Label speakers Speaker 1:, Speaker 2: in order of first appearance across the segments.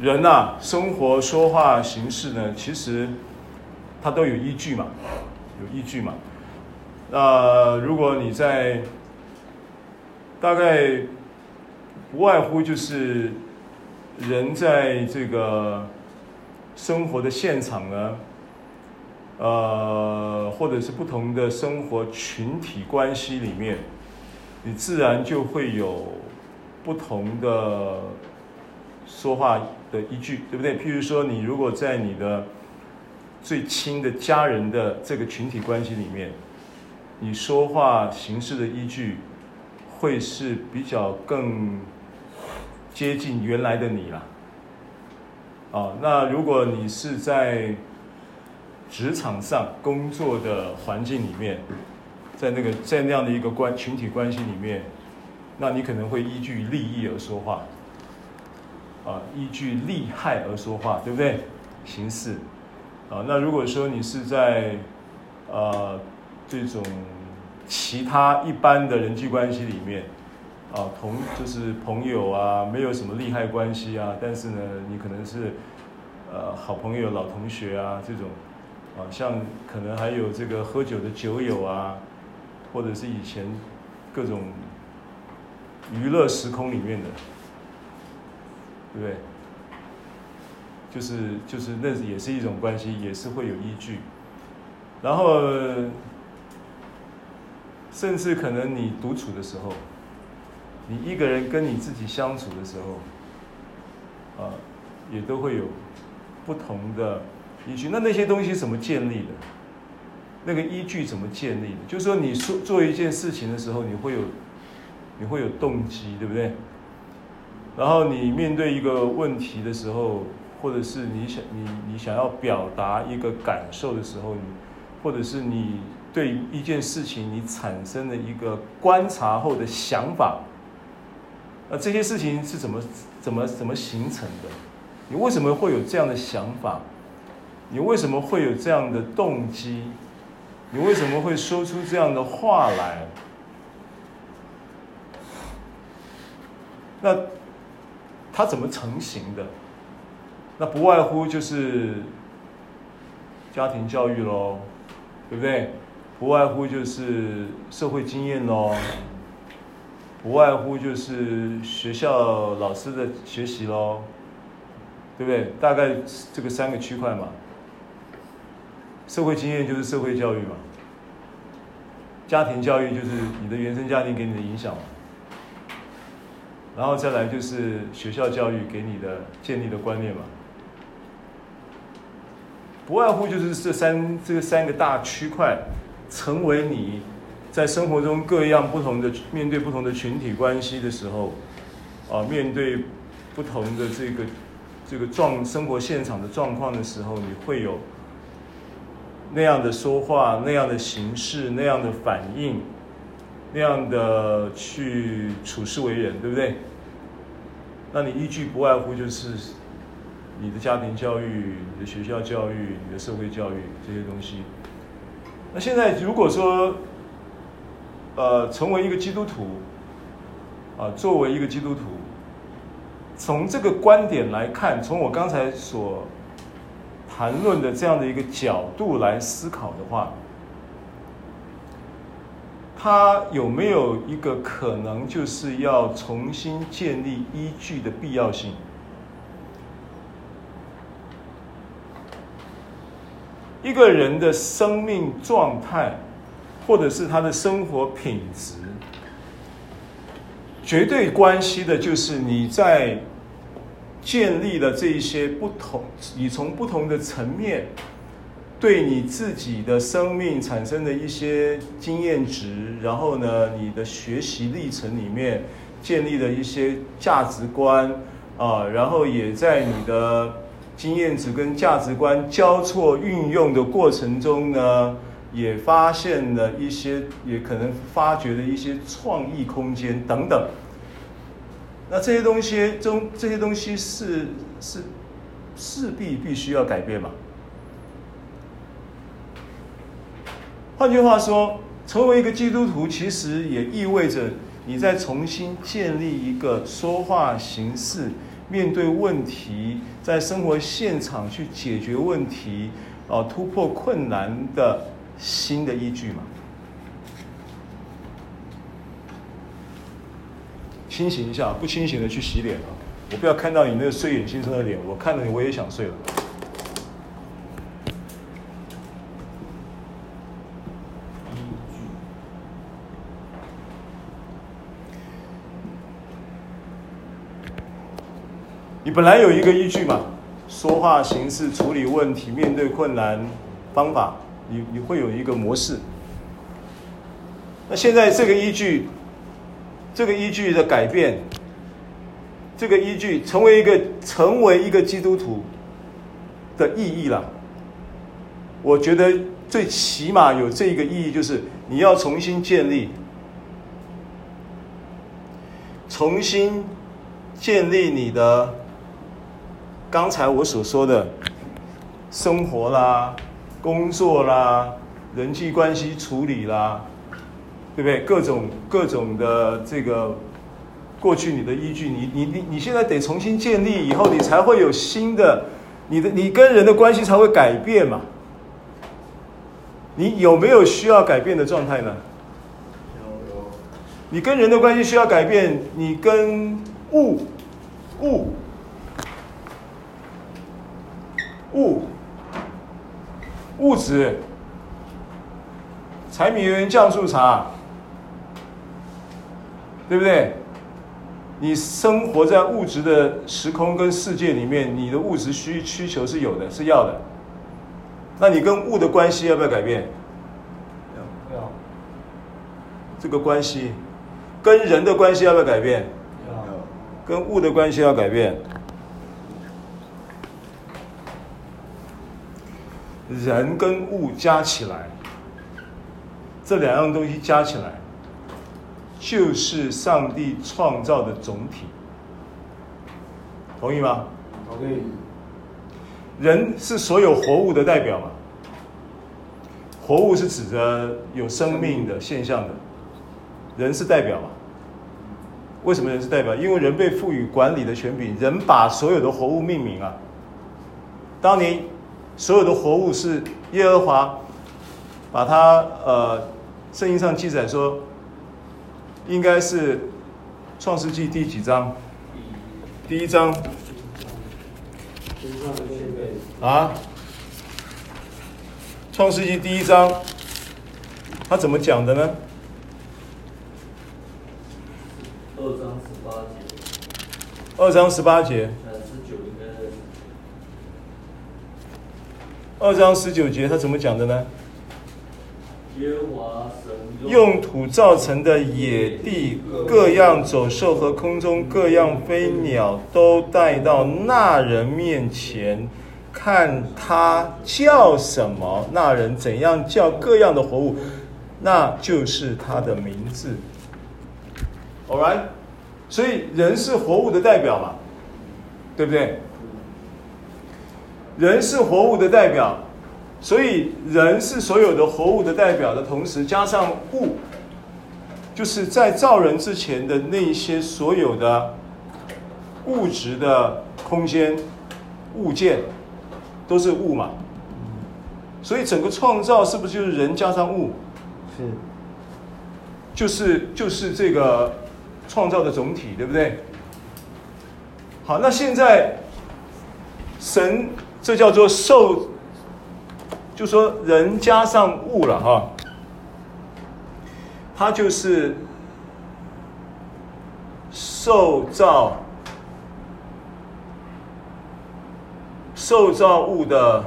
Speaker 1: 人呐、啊，生活说话行事呢，其实它都有依据嘛，有依据嘛。那如果你在大概不外乎就是人在这个生活的现场呢，呃，或者是不同的生活群体关系里面，你自然就会有不同的说话的依据，对不对？譬如说，你如果在你的最亲的家人的这个群体关系里面，你说话形式的依据会是比较更接近原来的你啦。啊，那如果你是在职场上工作的环境里面，在那个在那样的一个关群体关系里面，那你可能会依据利益而说话，啊，依据利害而说话，对不对？形式，啊，那如果说你是在，呃，这种其他一般的人际关系里面，啊，同就是朋友啊，没有什么利害关系啊，但是呢，你可能是，呃，好朋友、老同学啊，这种。啊，像可能还有这个喝酒的酒友啊，或者是以前各种娱乐时空里面的，对不对？就是就是那也是一种关系，也是会有依据。然后，甚至可能你独处的时候，你一个人跟你自己相处的时候，啊，也都会有不同的。依据，那那些东西怎么建立的？那个依据怎么建立的？就是说，你说做一件事情的时候，你会有，你会有动机，对不对？然后你面对一个问题的时候，或者是你想你你想要表达一个感受的时候，你或者是你对一件事情你产生的一个观察后的想法，那这些事情是怎么怎么怎么形成的？你为什么会有这样的想法？你为什么会有这样的动机？你为什么会说出这样的话来？那它怎么成型的？那不外乎就是家庭教育喽，对不对？不外乎就是社会经验喽，不外乎就是学校老师的学习喽，对不对？大概这个三个区块嘛。社会经验就是社会教育嘛，家庭教育就是你的原生家庭给你的影响嘛，然后再来就是学校教育给你的建立的观念嘛，不外乎就是这三这三个大区块，成为你在生活中各样不同的面对不同的群体关系的时候，啊，面对不同的这个这个状生活现场的状况的时候，你会有。那样的说话，那样的形式，那样的反应，那样的去处事为人，对不对？那你依据不外乎就是你的家庭教育、你的学校教育、你的社会教育这些东西。那现在如果说，呃，成为一个基督徒，啊，作为一个基督徒，从这个观点来看，从我刚才所。谈论的这样的一个角度来思考的话，他有没有一个可能，就是要重新建立依据的必要性？一个人的生命状态，或者是他的生活品质，绝对关系的就是你在。建立了这一些不同，你从不同的层面，对你自己的生命产生的一些经验值，然后呢，你的学习历程里面建立了一些价值观啊，然后也在你的经验值跟价值观交错运用的过程中呢，也发现了一些，也可能发掘了一些创意空间等等。那这些东西中，这些东西是是势必必须要改变嘛？换句话说，成为一个基督徒，其实也意味着你在重新建立一个说话形式面对问题，在生活现场去解决问题，啊，突破困难的新的依据嘛。清醒一下，不清醒的去洗脸啊！我不要看到你那个睡眼惺忪的脸，我看了你我也想睡了。你本来有一个依据嘛，说话形式、处理问题、面对困难方法，你你会有一个模式。那现在这个依据，这个依据的改变，这个依据成为一个成为一个基督徒的意义了。我觉得最起码有这一个意义，就是你要重新建立，重新建立你的。刚才我所说的，生活啦、工作啦、人际关系处理啦，对不对？各种各种的这个过去你的依据，你你你你现在得重新建立，以后你才会有新的，你的你跟人的关系才会改变嘛。你有没有需要改变的状态呢？有有。你跟人的关系需要改变，你跟物物。物物质，柴米油盐酱醋茶，对不对？你生活在物质的时空跟世界里面，你的物质需需求是有的，是要的。那你跟物的关系要不要改变？要。要。这个关系，跟人的关系要不要改变？要。跟物的关系要改变。人跟物加起来，这两样东西加起来，就是上帝创造的总体。同意吗？同意。人是所有活物的代表嘛？活物是指着有生命的现象的，人是代表嘛？为什么人是代表？因为人被赋予管理的权柄，人把所有的活物命名啊。当你。所有的活物是耶和华把它呃，圣经上记载说，应该是创世纪第几章？第一章。啊？创世纪第一章，他怎么讲的呢？
Speaker 2: 二章十八节。
Speaker 1: 二章十八节。二章十九节，他怎么讲的呢？
Speaker 2: 耶和华神
Speaker 1: 用土造成的野地各样走兽和空中各样飞鸟，都带到那人面前，看他叫什么，那人怎样叫各样的活物，那就是他的名字。All right，所以人是活物的代表嘛，对不对？人是活物的代表，所以人是所有的活物的代表的同时，加上物，就是在造人之前的那些所有的物质的空间物件，都是物嘛。所以整个创造是不是就是人加上物？是，就是就是这个创造的总体，对不对？好，那现在神。这叫做受，就说人加上物了哈，它就是受造受造物的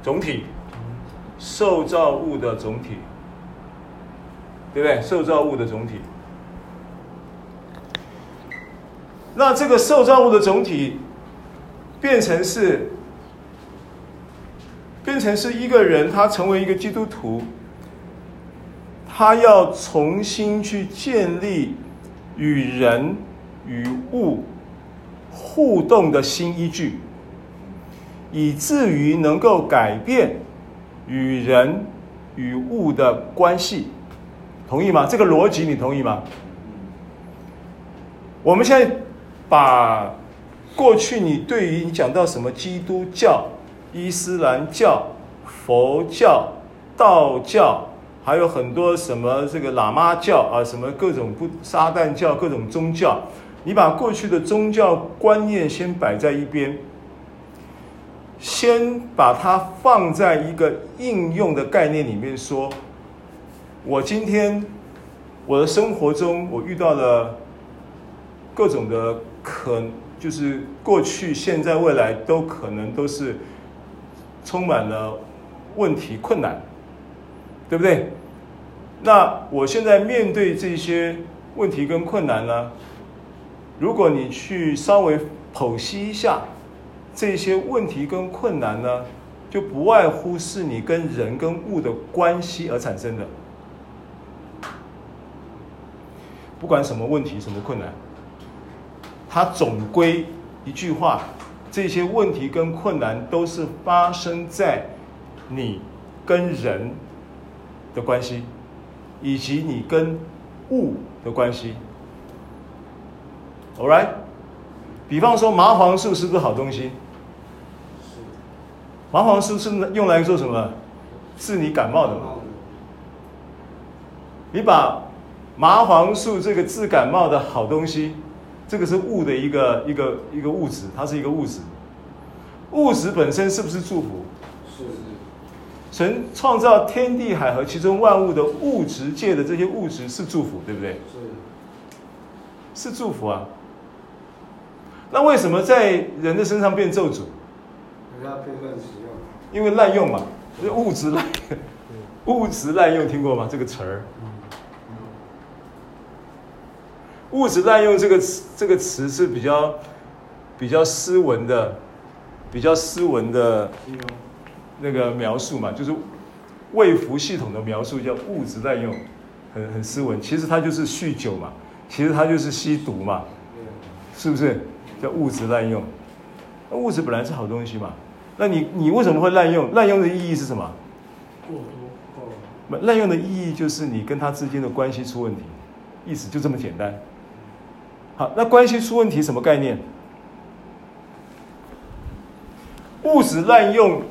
Speaker 1: 总体，受造物的总体，对不对？受造物的总体。那这个受造物的总体，变成是，变成是一个人，他成为一个基督徒，他要重新去建立与人与物互动的新依据，以至于能够改变与人与物的关系，同意吗？这个逻辑你同意吗？我们现在把过去你对于你讲到什么基督教、伊斯兰教、佛教、道教，还有很多什么这个喇嘛教啊，什么各种不撒旦教、各种宗教，你把过去的宗教观念先摆在一边。先把它放在一个应用的概念里面说，我今天我的生活中，我遇到了各种的可，就是过去、现在、未来都可能都是充满了问题、困难，对不对？那我现在面对这些问题跟困难呢，如果你去稍微剖析一下。这些问题跟困难呢，就不外乎是你跟人跟物的关系而产生的。不管什么问题、什么困难，它总归一句话：这些问题跟困难都是发生在你跟人的关系，以及你跟物的关系。All right？比方说，麻黄素是不是好东西？麻黄素是用来做什么？治你感冒的嘛。你把麻黄素这个治感冒的好东西，这个是物的一个一个一个物质，它是一个物质。物质本身是不是祝福？是。神创造天地海和其中万物的物质界的这些物质是祝福，对不对？是。是祝福啊。那为什么在人的身上变咒诅？因为滥用嘛，物质滥物质滥用听过吗？这个词儿，物质滥用这个词这个词是比较比较斯文的，比较斯文的那个描述嘛，就是卫服系统的描述叫物质滥用，很很斯文。其实它就是酗酒嘛，其实它就是吸毒嘛，是不是？叫物质滥用，那物质本来是好东西嘛。那你你为什么会滥用？滥用的意义是什么？过多。滥用的意义就是你跟他之间的关系出问题，意思就这么简单。好，那关系出问题什么概念？物质滥用，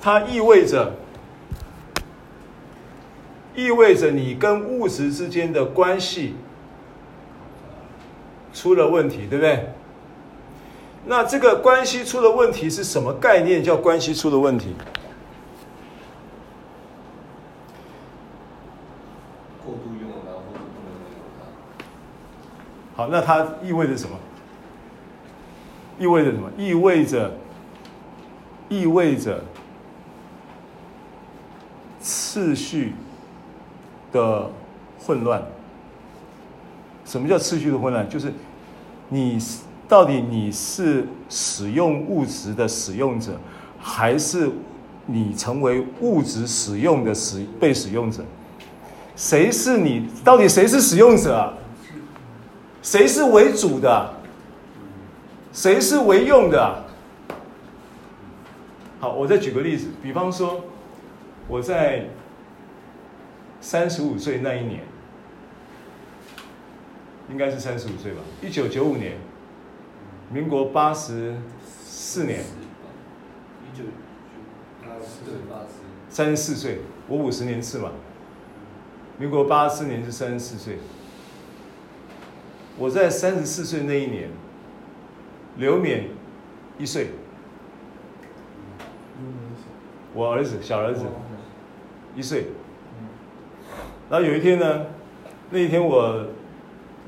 Speaker 1: 它意味着意味着你跟物质之间的关系出了问题，对不对？那这个关系出了问题是什么概念？叫关系出了问题。
Speaker 2: 过度用了，然后不能用
Speaker 1: 它。那它意味着什么？意味着什么？意味着，意味着次序的混乱。什么叫次序的混乱？就是你。到底你是使用物质的使用者，还是你成为物质使用的使被使用者？谁是你？到底谁是使用者啊？谁是为主的？谁是为用的？好，我再举个例子，比方说，我在三十五岁那一年，应该是三十五岁吧，一九九五年。民国八十四年，一九八四八四，三十四岁，我五十年次嘛。民国八十四年是三十四岁，我在三十四岁那一年，刘勉一岁，我儿子小儿子一岁，然后有一天呢，那一天我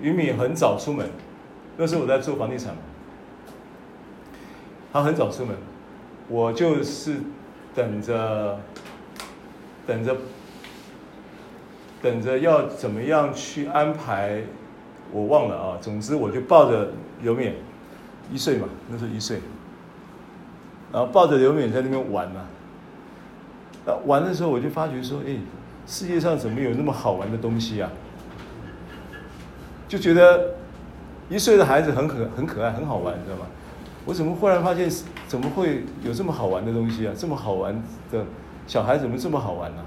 Speaker 1: 俞敏很早出门，那时候我在做房地产。他很早出门，我就是等着，等着，等着要怎么样去安排，我忘了啊。总之，我就抱着刘勉，一岁嘛，那时候一岁，然后抱着刘勉在那边玩嘛。那玩的时候，我就发觉说，哎，世界上怎么有那么好玩的东西啊？就觉得一岁的孩子很可很可爱，很好玩，你知道吗？我怎么忽然发现，怎么会有这么好玩的东西啊？这么好玩的小孩怎么这么好玩呢、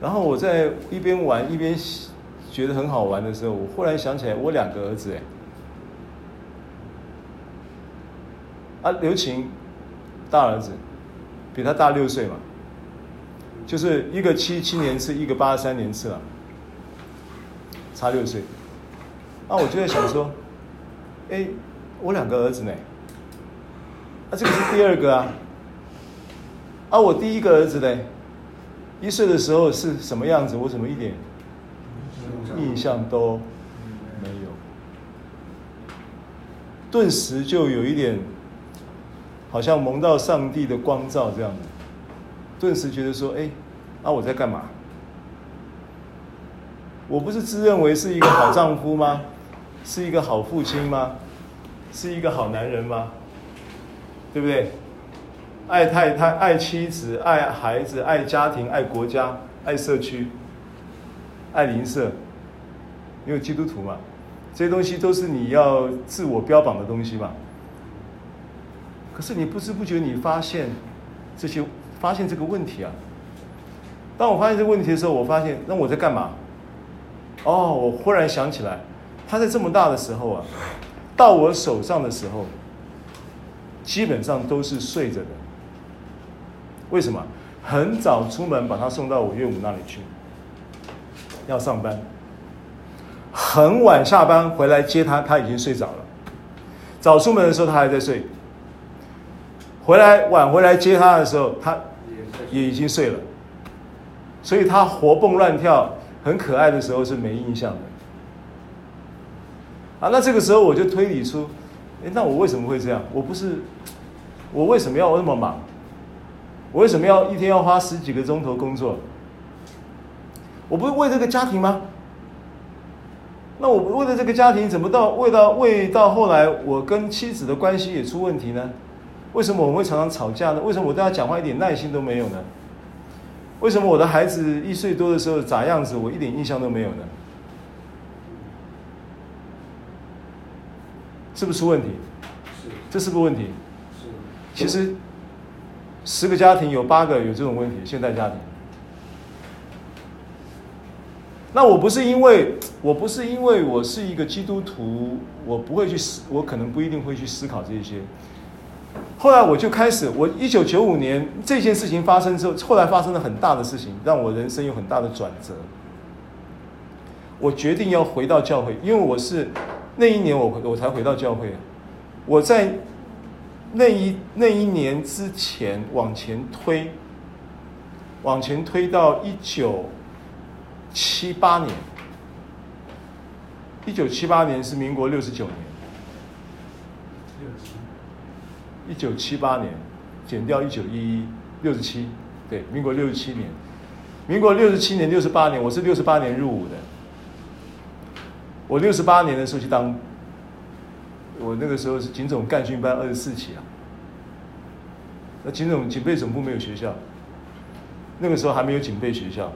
Speaker 1: 然后我在一边玩一边觉得很好玩的时候，我忽然想起来，我两个儿子哎，啊，刘琴大儿子比他大六岁嘛，就是一个七七年次，一个八三年次了，差六岁。啊，我就在想说，哎，我两个儿子呢？啊，这个是第二个啊。啊，我第一个儿子呢？一岁的时候是什么样子？我怎么一点印象都没有？顿时就有一点，好像蒙到上帝的光照这样子。顿时觉得说：“哎，啊，我在干嘛？我不是自认为是一个好丈夫吗？是一个好父亲吗？是一个好男人吗？对不对？”爱太太、爱妻子、爱孩子、爱家庭、爱国家、爱社区、爱邻舍，因为基督徒嘛，这些东西都是你要自我标榜的东西嘛。可是你不知不觉你发现这些，发现这个问题啊。当我发现这个问题的时候，我发现那我在干嘛？哦，我忽然想起来，他在这么大的时候啊，到我手上的时候，基本上都是睡着的。为什么？很早出门把他送到我岳母那里去，要上班。很晚下班回来接他，他已经睡着了。早出门的时候他还在睡，回来晚回来接他的时候，他也已经睡了。所以他活蹦乱跳、很可爱的时候是没印象的。啊，那这个时候我就推理出，哎，那我为什么会这样？我不是，我为什么要那么忙？我为什么要一天要花十几个钟头工作？我不是为这个家庭吗？那我为了这个家庭，怎么到为到为到后来，我跟妻子的关系也出问题呢？为什么我们会常常吵架呢？为什么我对他讲话一点耐心都没有呢？为什么我的孩子一岁多的时候咋样子，我一点印象都没有呢？是不是出问题？是，这是不是问题？是，其实。十个家庭有八个有这种问题，现代家庭。那我不是因为我不是因为我是一个基督徒，我不会去思，我可能不一定会去思考这些。后来我就开始，我一九九五年这件事情发生之后，后来发生了很大的事情，让我人生有很大的转折。我决定要回到教会，因为我是那一年我我才回到教会，我在。那一那一年之前往前推，往前推到一九七八年，一九七八年是民国六十九年，一九七八年减掉一九一一六十七，对，民国六十七年，民国六十七年六十八年，我是六十八年入伍的，我六十八年的时候去当。我那个时候是警总干训班二十四期啊，那警总警备总部没有学校，那个时候还没有警备学校，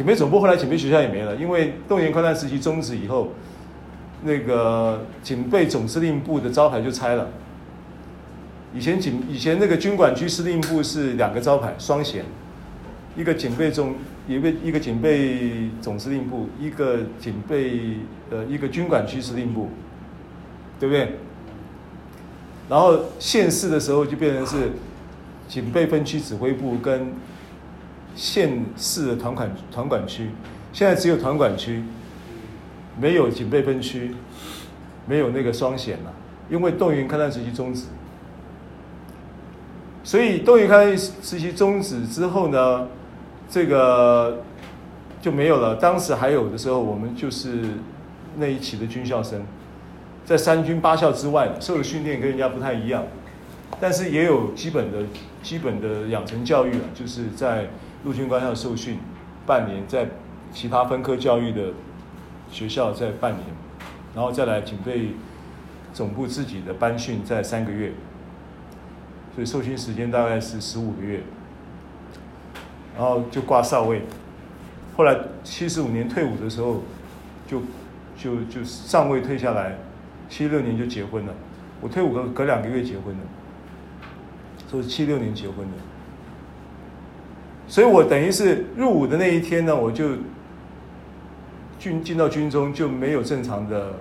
Speaker 1: 警备总部后来警备学校也没了，因为动员戡乱时期终止以后，那个警备总司令部的招牌就拆了。以前警以前那个军管区司令部是两个招牌双衔，一个警备总一个一个警备总司令部，一个警备呃一个军管区司令部。对不对？然后县市的时候就变成是警备分区指挥部跟县市的团管团管区，现在只有团管区，没有警备分区，没有那个双险了，因为动员戡乱时期终止。所以动员戡乱时期终止之后呢，这个就没有了。当时还有的时候，我们就是那一期的军校生。在三军八校之外受的训练跟人家不太一样，但是也有基本的、基本的养成教育了，就是在陆军官校受训半年，在其他分科教育的学校在半年，然后再来警备总部自己的班训在三个月，所以受训时间大概是十五个月，然后就挂少尉，后来七十五年退伍的时候就，就就上尉退下来。七六年就结婚了，我退伍隔隔两个月结婚的，所以七六年结婚的。所以我等于是入伍的那一天呢，我就军进到军中就没有正常的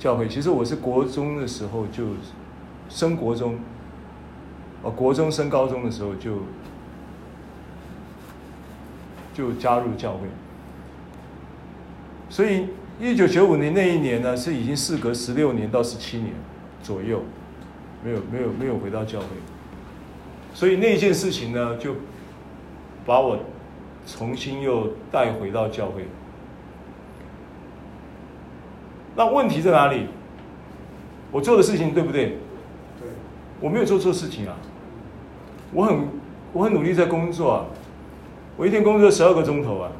Speaker 1: 教会。其实我是国中的时候就升国中，呃，国中升高中的时候就就加入教会。所以一九九五年那一年呢，是已经事隔十六年到十七年左右，没有没有没有回到教会。所以那件事情呢，就。把我重新又带回到教会，那问题在哪里？我做的事情对不对？
Speaker 2: 对，
Speaker 1: 我没有做错事情啊。我很我很努力在工作啊，我一天工作十二个钟头啊。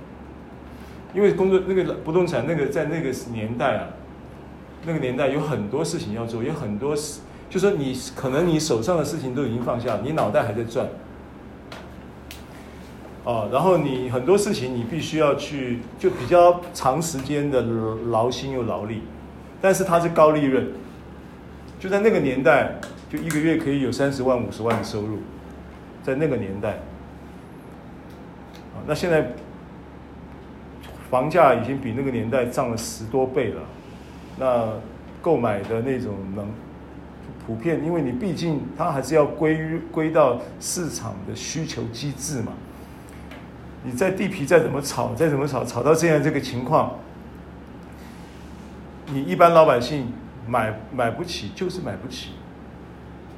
Speaker 1: 因为工作那个不动产那个在那个年代啊，那个年代有很多事情要做，有很多事，就说你可能你手上的事情都已经放下，你脑袋还在转。哦，然后你很多事情你必须要去，就比较长时间的劳心又劳力，但是它是高利润，就在那个年代，就一个月可以有三十万、五十万的收入，在那个年代，啊，那现在房价已经比那个年代涨了十多倍了，那购买的那种能普遍，因为你毕竟它还是要归于归到市场的需求机制嘛。你在地皮再怎么炒，再怎么炒，炒到现在这个情况，你一般老百姓买买不起，就是买不起。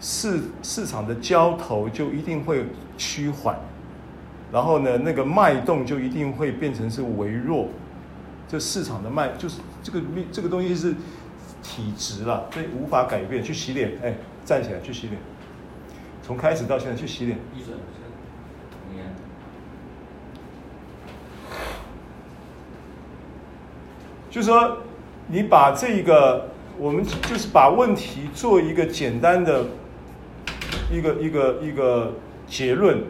Speaker 1: 市市场的交投就一定会趋缓，然后呢，那个脉动就一定会变成是微弱。这市场的脉就是这个这个东西是体质了，所以无法改变。去洗脸，哎，站起来去洗脸。从开始到现在去洗脸。就是说，你把这一个，我们就是把问题做一个简单的一个一个一个结论，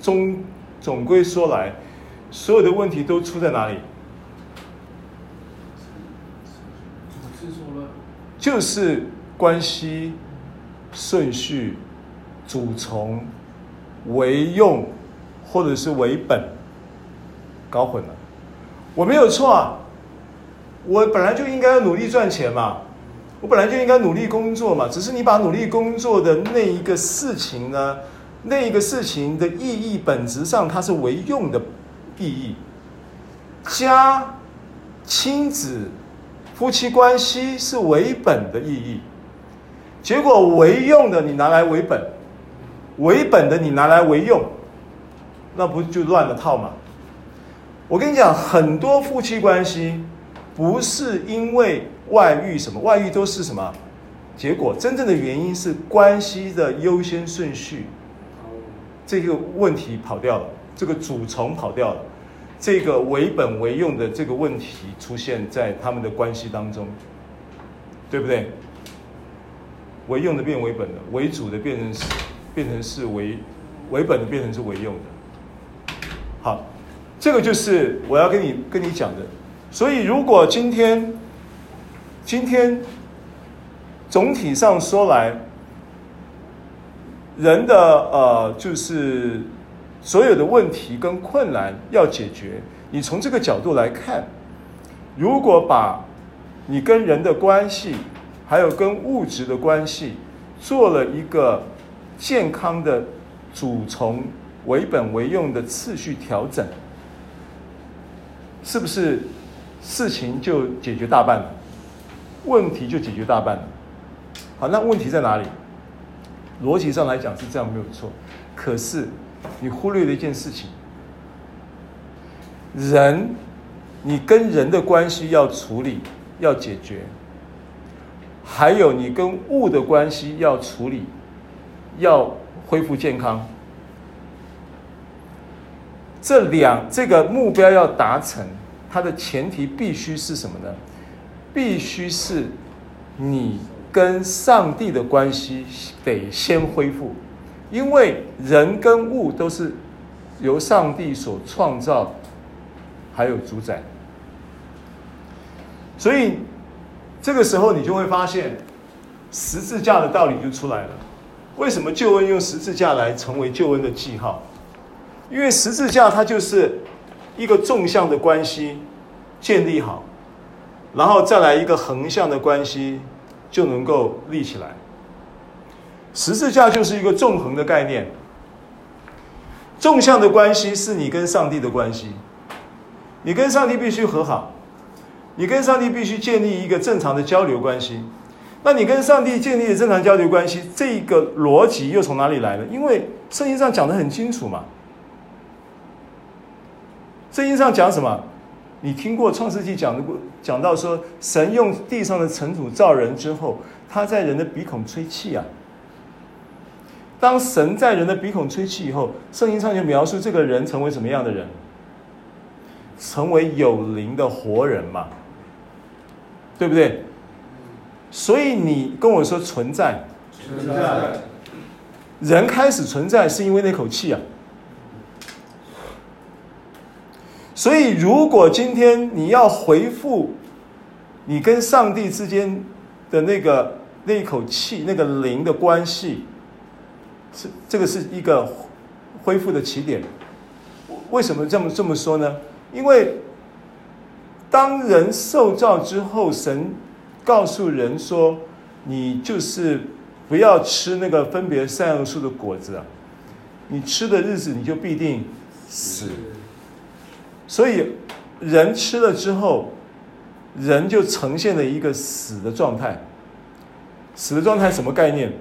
Speaker 1: 总总归说来，所有的问题都出在哪里？就是关系、顺序、主从、为用，或者是为本，搞混了。我没有错啊。我本来就应该努力赚钱嘛，我本来就应该努力工作嘛。只是你把努力工作的那一个事情呢，那一个事情的意义本质上它是为用的意义，家、亲子、夫妻关系是为本的意义。结果为用的你拿来为本，为本的你拿来为用，那不就乱了套吗？我跟你讲，很多夫妻关系。不是因为外遇什么，外遇都是什么？结果真正的原因是关系的优先顺序，这个问题跑掉了，这个主从跑掉了，这个为本为用的这个问题出现在他们的关系当中，对不对？为用的变为本的，为主的变成是变成是为为本的变成是为用的。好，这个就是我要跟你跟你讲的。所以，如果今天，今天总体上说来，人的呃，就是所有的问题跟困难要解决，你从这个角度来看，如果把你跟人的关系，还有跟物质的关系，做了一个健康的主从为本为用的次序调整，是不是？事情就解决大半了，问题就解决大半了。好，那问题在哪里？逻辑上来讲是这样没有错，可是你忽略了一件事情：人，你跟人的关系要处理、要解决，还有你跟物的关系要处理、要恢复健康，这两这个目标要达成。它的前提必须是什么呢？必须是你跟上帝的关系得先恢复，因为人跟物都是由上帝所创造，还有主宰。所以这个时候你就会发现十字架的道理就出来了。为什么救恩用十字架来成为救恩的记号？因为十字架它就是一个纵向的关系建立好，然后再来一个横向的关系就能够立起来。十字架就是一个纵横的概念，纵向的关系是你跟上帝的关系，你跟上帝必须和好，你跟上帝必须建立一个正常的交流关系。那你跟上帝建立的正常交流关系，这个逻辑又从哪里来的？因为圣经上讲的很清楚嘛。圣经上讲什么？你听过创世纪讲的过，讲到说，神用地上的尘土造人之后，他在人的鼻孔吹气啊。当神在人的鼻孔吹气以后，圣经上就描述这个人成为什么样的人？成为有灵的活人嘛，对不对？所以你跟我说存在，存在，人开始存在是因为那口气啊。所以如果今天你要回复你跟上帝之间的那个那一口气，那个灵的关系，是这个是一个恢复的起点。为什么这么这么说呢？因为当人受造之后，神。告诉人说，你就是不要吃那个分别善恶树的果子啊！你吃的日子，你就必定死。所以人吃了之后，人就呈现了一个死的状态。死的状态什么概念？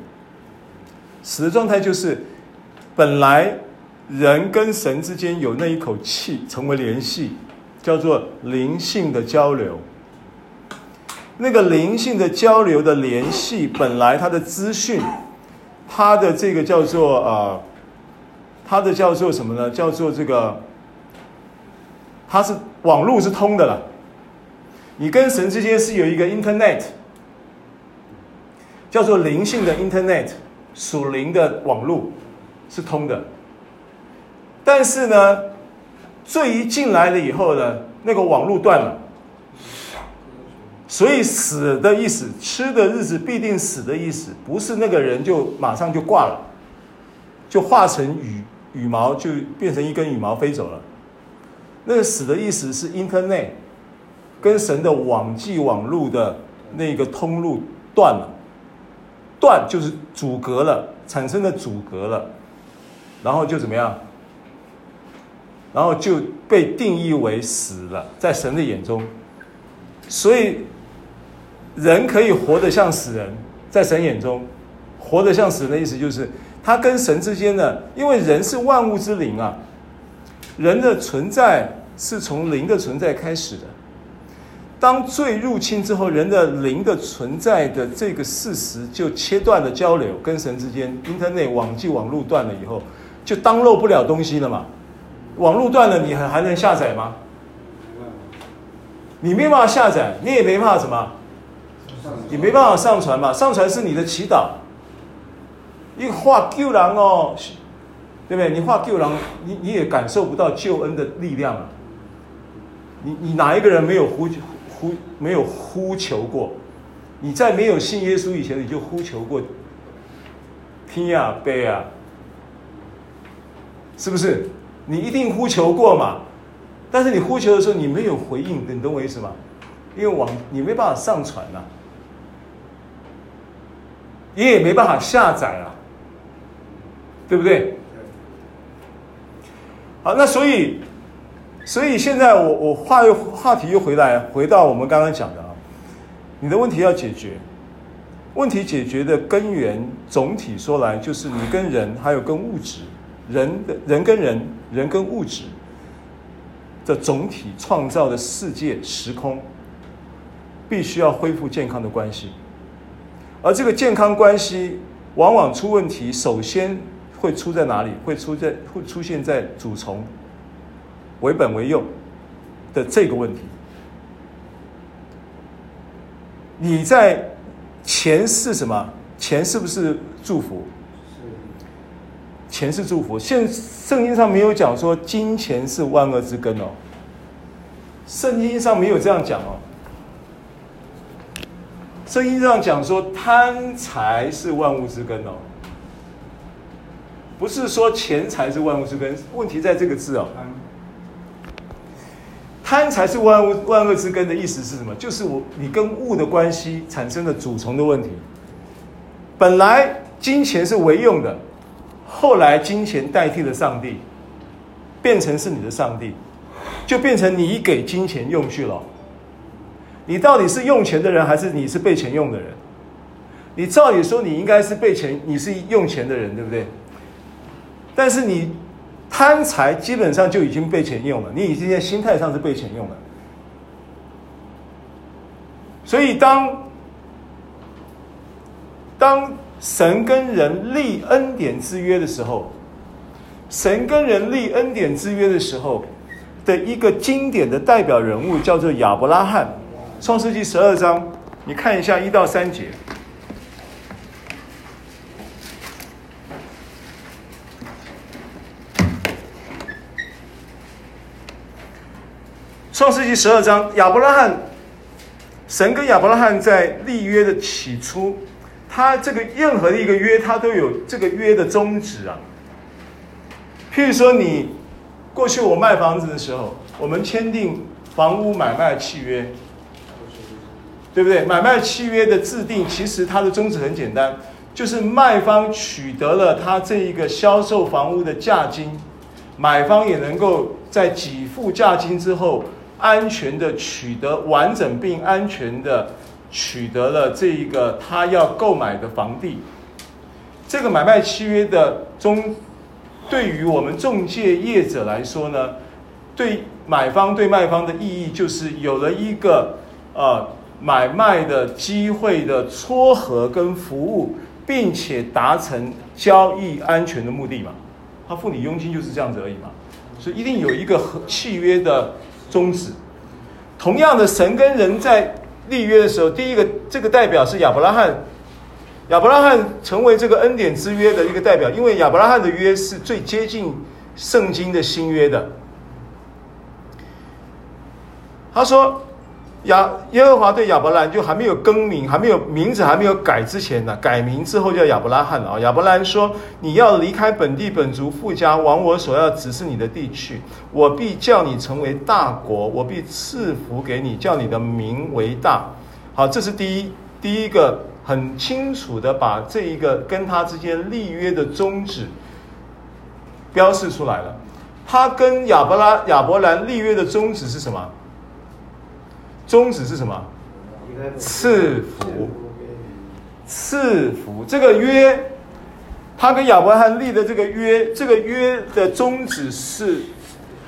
Speaker 1: 死的状态就是本来人跟神之间有那一口气，成为联系，叫做灵性的交流。那个灵性的交流的联系，本来它的资讯，它的这个叫做呃，它的叫做什么呢？叫做这个，它是网络是通的了。你跟神之间是有一个 Internet，叫做灵性的 Internet，属灵的网络是通的。但是呢，罪一进来了以后呢，那个网络断了。所以死的意思，吃的日子必定死的意思，不是那个人就马上就挂了，就化成羽羽毛，就变成一根羽毛飞走了。那个死的意思是 Internet 跟神的网际网路的那个通路断了，断就是阻隔了，产生的阻隔了，然后就怎么样？然后就被定义为死了，在神的眼中，所以。人可以活得像死人，在神眼中，活得像死人的意思就是，他跟神之间呢，因为人是万物之灵啊，人的存在是从灵的存在开始的。当罪入侵之后，人的灵的存在的这个事实就切断了交流，跟神之间，Internet 网际网路断了以后，就 download 不了东西了嘛。网路断了，你还还能下载吗？你没办法下载，你也没办法什么。你没办法上传嘛？上传是你的祈祷。一个画救人哦，对不对？你画救人，你你也感受不到救恩的力量啊。你你哪一个人没有呼呼没有呼求过？你在没有信耶稣以前，你就呼求过天啊悲啊，是不是？你一定呼求过嘛？但是你呼求的时候，你没有回应，你懂我意思吗？因为网你没办法上传呐、啊。你也没办法下载啊，对不对？好，那所以，所以现在我我话又话题又回来，回到我们刚刚讲的啊，你的问题要解决，问题解决的根源，总体说来就是你跟人还有跟物质，人的人跟人，人跟物质的总体创造的世界时空，必须要恢复健康的关系。而这个健康关系往往出问题，首先会出在哪里？会出在会出现在主从为本为用的这个问题。你在钱是什么？钱是不是祝福？钱是祝福。现圣经上没有讲说金钱是万恶之根哦。圣经上没有这样讲哦。圣经上讲说，贪财是万物之根哦。不是说钱财是万物之根，问题在这个字哦。贪财是万物万恶之根的意思是什么？就是我你跟物的关系产生了主从的问题。本来金钱是为用的，后来金钱代替了上帝，变成是你的上帝，就变成你给金钱用去了。你到底是用钱的人，还是你是被钱用的人？你照理说你应该是被钱，你是用钱的人，对不对？但是你。贪财基本上就已经被钱用了，你已经在心态上是被钱用了。所以当当神跟人立恩典之约的时候，神跟人立恩典之约的时候的一个经典的代表人物叫做亚伯拉罕，《创世纪》十二章，你看一下一到三节。创世纪十二章，亚伯拉罕，神跟亚伯拉罕在立约的起初，他这个任何的一个约，他都有这个约的宗旨啊。譬如说，你过去我卖房子的时候，我们签订房屋买卖契约，对不对？买卖契约的制定，其实它的宗旨很简单，就是卖方取得了他这一个销售房屋的价金，买方也能够在给付价金之后。安全的取得完整并安全的取得了这一个他要购买的房地，这个买卖契约的中，对于我们中介业者来说呢，对买方对卖方的意义就是有了一个呃买卖的机会的撮合跟服务，并且达成交易安全的目的嘛。他付你佣金就是这样子而已嘛，所以一定有一个契约的。宗旨，同样的，神跟人在立约的时候，第一个这个代表是亚伯拉罕，亚伯拉罕成为这个恩典之约的一个代表，因为亚伯拉罕的约是最接近圣经的新约的。他说。亚耶和华对亚伯兰就还没有更名，还没有名字还没有改之前呢，改名之后叫亚伯拉罕啊。亚伯兰说：“你要离开本地本族父家，往我所要指示你的地去。我必叫你成为大国，我必赐福给你，叫你的名为大。”好，这是第一第一个很清楚的把这一个跟他之间立约的宗旨标示出来了。他跟亚伯拉亚伯兰立约的宗旨是什么？宗旨是什么？赐福，赐福。这个约，他跟亚伯拉罕立的这个约，这个约的宗旨是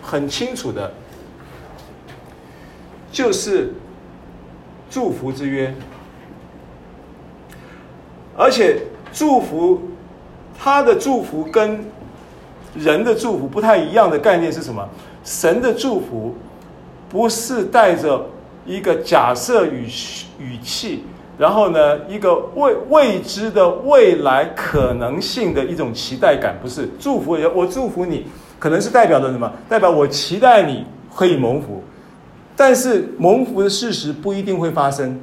Speaker 1: 很清楚的，就是祝福之约。而且祝福，他的祝福跟人的祝福不太一样的概念是什么？神的祝福不是带着。一个假设语语气，然后呢，一个未未知的未来可能性的一种期待感，不是祝福也。我祝福你，可能是代表着什么？代表我期待你可以蒙福，但是蒙福的事实不一定会发生。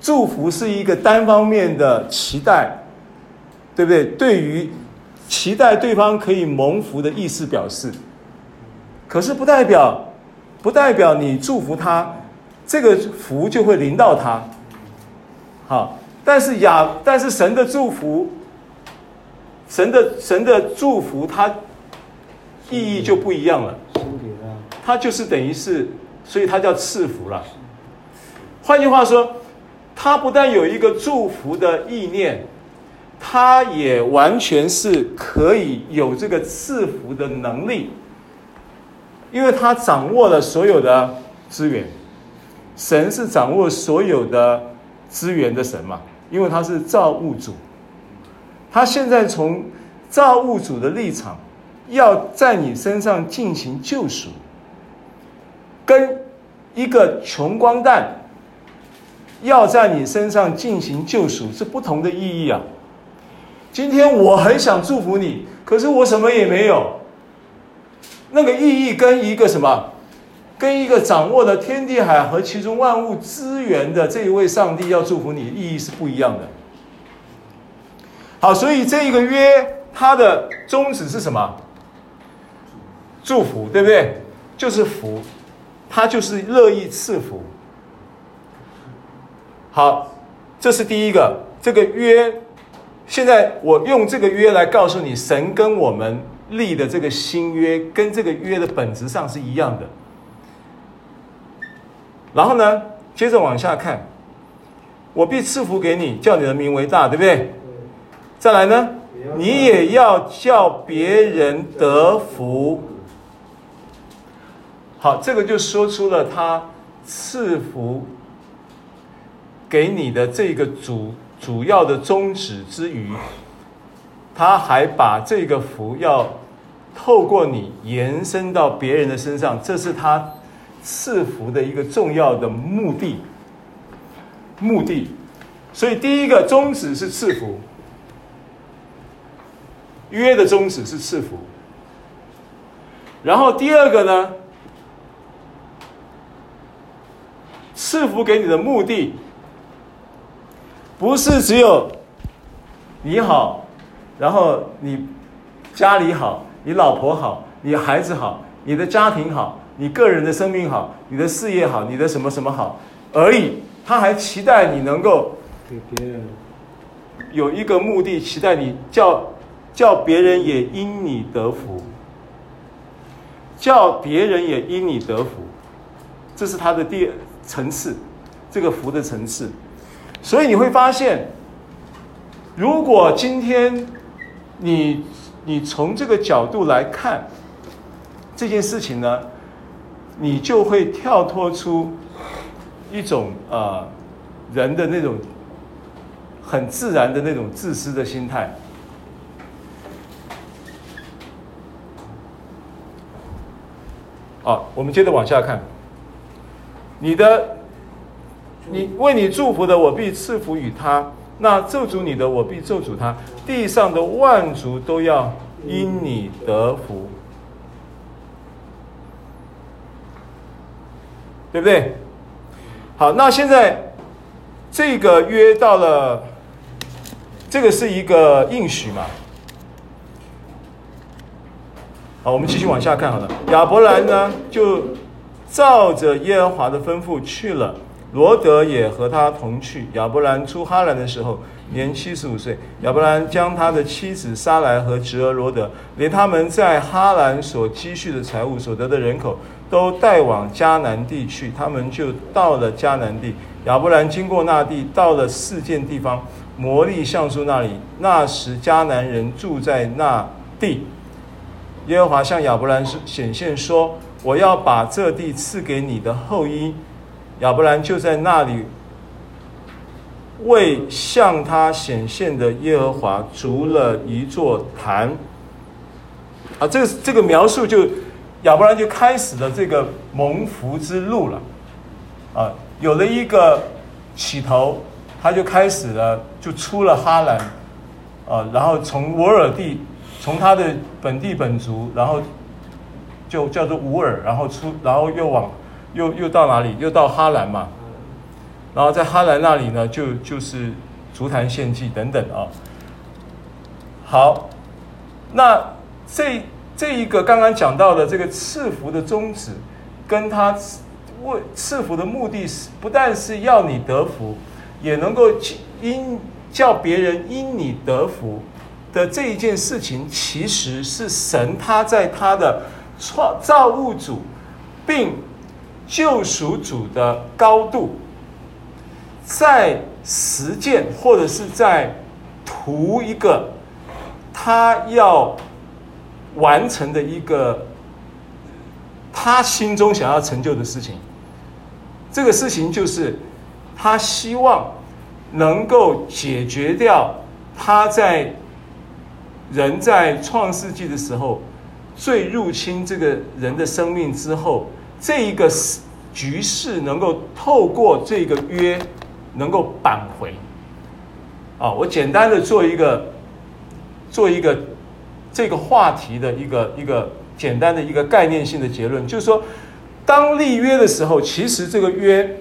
Speaker 1: 祝福是一个单方面的期待，对不对？对于期待对方可以蒙福的意思表示，可是不代表。不代表你祝福他，这个福就会临到他。好，但是亚，但是神的祝福，神的神的祝福，它意义就不一样了。它就是等于是，所以它叫赐福了。换句话说，他不但有一个祝福的意念，他也完全是可以有这个赐福的能力。因为他掌握了所有的资源，神是掌握所有的资源的神嘛？因为他是造物主，他现在从造物主的立场，要在你身上进行救赎，跟一个穷光蛋要在你身上进行救赎是不同的意义啊。今天我很想祝福你，可是我什么也没有。那个意义跟一个什么，跟一个掌握了天地海和其中万物资源的这一位上帝要祝福你，意义是不一样的。好，所以这一个约它的宗旨是什么？祝福，对不对？就是福，他就是乐意赐福。好，这是第一个，这个约。现在我用这个约来告诉你，神跟我们立的这个新约，跟这个约的本质上是一样的。然后呢，接着往下看，我必赐福给你，叫你的名为大，对不对？再来呢，你也要叫别人得福。好，这个就说出了他赐福给你的这个主。主要的宗旨之余，他还把这个福要透过你延伸到别人的身上，这是他赐福的一个重要的目的。目的，所以第一个宗旨是赐福，约的宗旨是赐福。然后第二个呢，赐福给你的目的。不是只有你好，然后你家里好，你老婆好，你孩子好，你的家庭好，你个人的生命好，你的事业好，你的什么什么好而已。他还期待你能够给别人有一个目的，期待你叫叫别人也因你得福，叫别人也因你得福，这是他的第层次，这个福的层次。所以你会发现，如果今天你你从这个角度来看这件事情呢，你就会跳脱出一种呃人的那种很自然的那种自私的心态。好，我们接着往下看，你的。你为你祝福的，我必赐福与他；那咒诅你的，我必咒诅他。地上的万族都要因你得福，对不对？好，那现在这个约到了，这个是一个应许嘛？好，我们继续往下看好了。亚伯兰呢，就照着耶和华的吩咐去了。罗德也和他同去。亚伯兰出哈兰的时候，年七十五岁。亚伯兰将他的妻子撒莱和侄儿罗德，连他们在哈兰所积蓄的财物、所得的人口，都带往迦南地去。他们就到了迦南地。亚伯兰经过那地，到了四件地方，摩利橡树那里。那时迦南人住在那地。耶和华向亚伯兰显现说：“我要把这地赐给你的后裔。”亚伯兰就在那里为向他显现的耶和华筑了一座坛。啊，这个这个描述就亚伯兰就开始了这个蒙福之路了。啊，有了一个起头，他就开始了，就出了哈兰。啊，然后从吾尔地，从他的本地本族，然后就叫做吾尔，然后出，然后又往。又又到哪里？又到哈兰嘛，然后在哈兰那里呢，就就是足坛献祭等等啊。好，那这这一个刚刚讲到的这个赐福的宗旨，跟他为赐福的目的是，不但是要你得福，也能够因叫别人因你得福的这一件事情，其实是神他在他的创造物主，并。救赎主的高度，在实践或者是在图一个他要完成的一个他心中想要成就的事情。这个事情就是他希望能够解决掉他在人在创世纪的时候最入侵这个人的生命之后。这一个局势能够透过这个约能够扳回，啊，我简单的做一个做一个这个话题的一个一个简单的一个概念性的结论，就是说，当立约的时候，其实这个约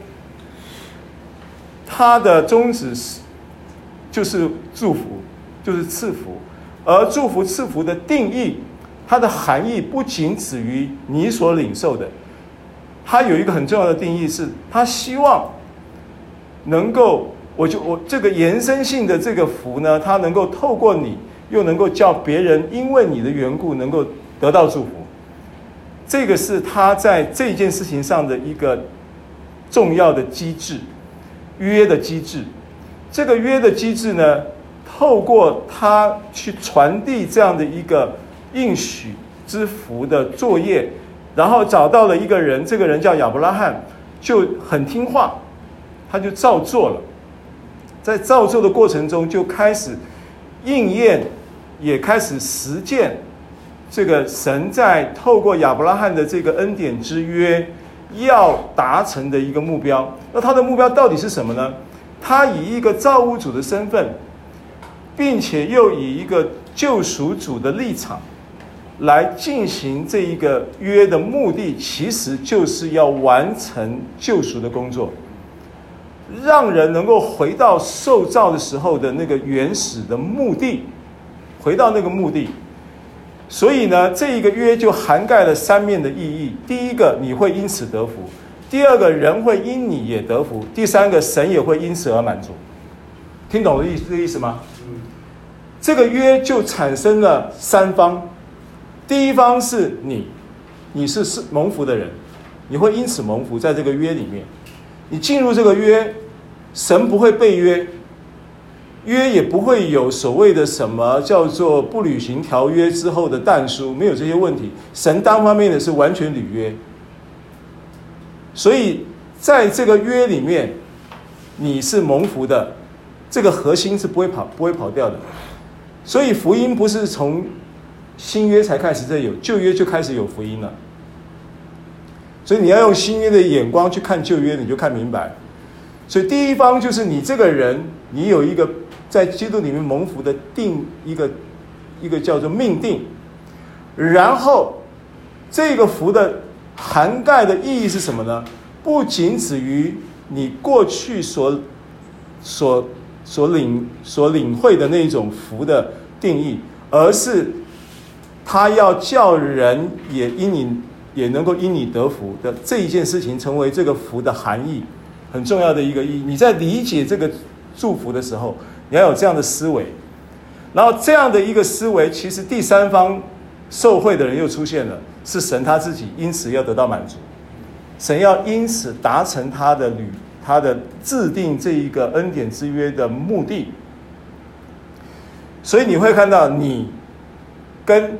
Speaker 1: 它的宗旨是就是祝福，就是赐福。而祝福赐福的定义，它的含义不仅止于你所领受的，他有一个很重要的定义是，他希望能够，我就我这个延伸性的这个福呢，它能够透过你，又能够叫别人因为你的缘故能够得到祝福。这个是他在这件事情上的一个重要的机制，约的机制。这个约的机制呢，透过他去传递这样的一个应许之福的作业，然后找到了一个人，这个人叫亚伯拉罕，就很听话，他就照做了。在照做的过程中，就开始应验，也开始实践这个神在透过亚伯拉罕的这个恩典之约要达成的一个目标。那他的目标到底是什么呢？他以一个造物主的身份。并且又以一个救赎主的立场来进行这一个约的目的，其实就是要完成救赎的工作，让人能够回到受造的时候的那个原始的目的，回到那个目的。所以呢，这一个约就涵盖了三面的意义：第一个，你会因此得福；第二个，人会因你也得福；第三个，神也会因此而满足。听懂了意这个意思吗？这个约就产生了三方，第一方是你，你是是蒙福的人，你会因此蒙福，在这个约里面，你进入这个约，神不会背约，约也不会有所谓的什么叫做不履行条约之后的但书，没有这些问题，神单方面的是完全履约，所以在这个约里面，你是蒙福的，这个核心是不会跑不会跑掉的。所以福音不是从新约才开始这有，旧约就开始有福音了。所以你要用新约的眼光去看旧约，你就看明白。所以第一方就是你这个人，你有一个在基督里面蒙福的定一个一个叫做命定，然后这个福的涵盖的意义是什么呢？不仅止于你过去所所。所领所领会的那种福的定义，而是他要叫人也因你也能够因你得福的这一件事情，成为这个福的含义，很重要的一个意义。你在理解这个祝福的时候，你要有这样的思维，然后这样的一个思维，其实第三方受惠的人又出现了，是神他自己，因此要得到满足，神要因此达成他的旅。他的制定这一个恩典之约的目的，所以你会看到你跟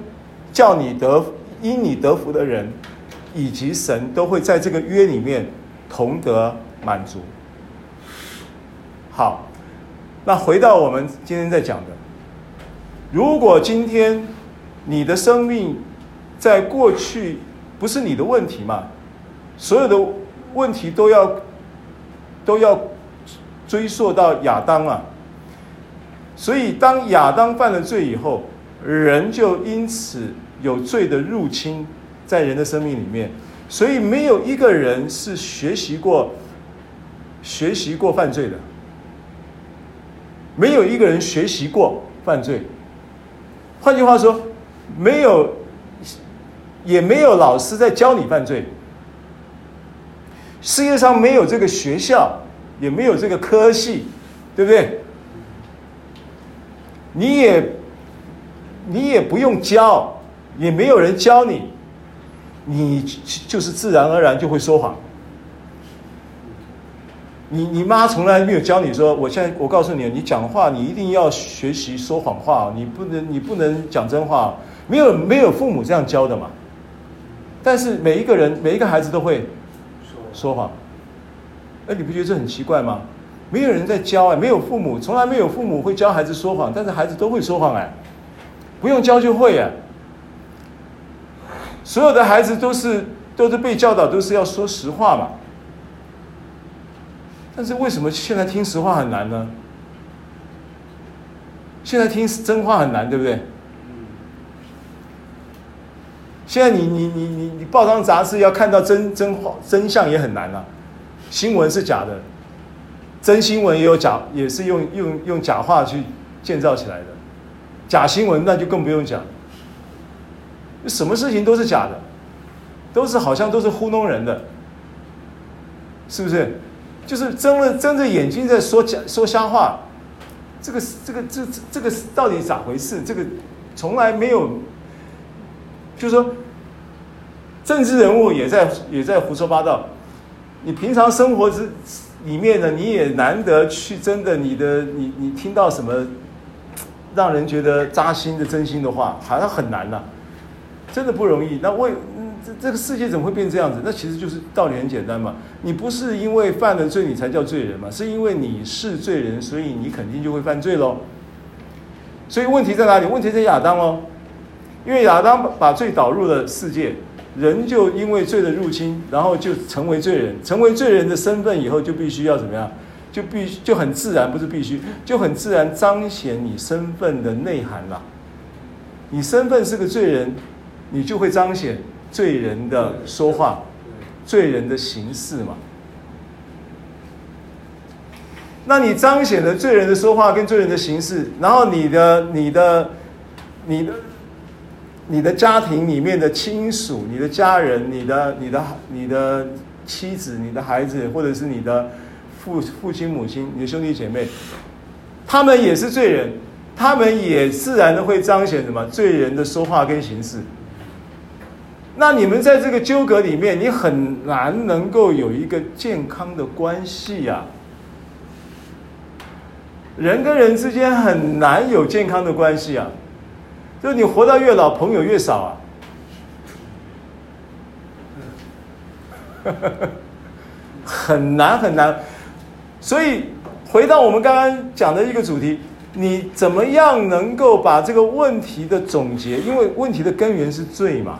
Speaker 1: 叫你得因你得福的人，以及神都会在这个约里面同得满足。好，那回到我们今天在讲的，如果今天你的生命在过去不是你的问题嘛，所有的问题都要。都要追溯到亚当啊，所以当亚当犯了罪以后，人就因此有罪的入侵在人的生命里面，所以没有一个人是学习过学习过犯罪的，没有一个人学习过犯罪。换句话说，没有也没有老师在教你犯罪。世界上没有这个学校，也没有这个科系，对不对？你也你也不用教，也没有人教你，你就是自然而然就会说谎。你你妈从来没有教你说，我现在我告诉你，你讲话你一定要学习说谎话，你不能你不能讲真话，没有没有父母这样教的嘛。但是每一个人每一个孩子都会。说谎，哎，你不觉得这很奇怪吗？没有人在教哎，没有父母，从来没有父母会教孩子说谎，但是孩子都会说谎哎，不用教就会哎。所有的孩子都是都是被教导都是要说实话嘛，但是为什么现在听实话很难呢？现在听真话很难，对不对？现在你你你你你报章杂志要看到真真话真相也很难了，新闻是假的，真新闻也有假，也是用用用假话去建造起来的。假新闻那就更不用讲，什么事情都是假的，都是好像都是糊弄人的，是不是？就是睁了睁着眼睛在说假说瞎话，这个这个这这这个到底咋回事？这个从来没有，就是说，政治人物也在也在胡说八道。你平常生活之里面呢，你也难得去真的你的你你听到什么让人觉得扎心的真心的话，好像很难呐、真的不容易。那为这这个世界怎么会变这样子？那其实就是道理很简单嘛。你不是因为犯了罪你才叫罪人嘛？是因为你是罪人，所以你肯定就会犯罪喽。所以问题在哪里？问题在亚当哦，因为亚当把罪导入了世界。人就因为罪的入侵，然后就成为罪人，成为罪人的身份以后，就必须要怎么样？就必须就很自然，不是必须，就很自然彰显你身份的内涵了。你身份是个罪人，你就会彰显罪人的说话，罪人的形式嘛。那你彰显了罪人的说话跟罪人的形式，然后你的你的你的。你的家庭里面的亲属、你的家人、你的、你的、你的妻子、你的孩子，或者是你的父父亲、母亲、你的兄弟姐妹，他们也是罪人，他们也自然的会彰显什么罪人的说话跟形式。那你们在这个纠葛里面，你很难能够有一个健康的关系呀。人跟人之间很难有健康的关系啊。就你活到越老，朋友越少啊，很难很难。所以回到我们刚刚讲的一个主题，你怎么样能够把这个问题的总结？因为问题的根源是罪嘛。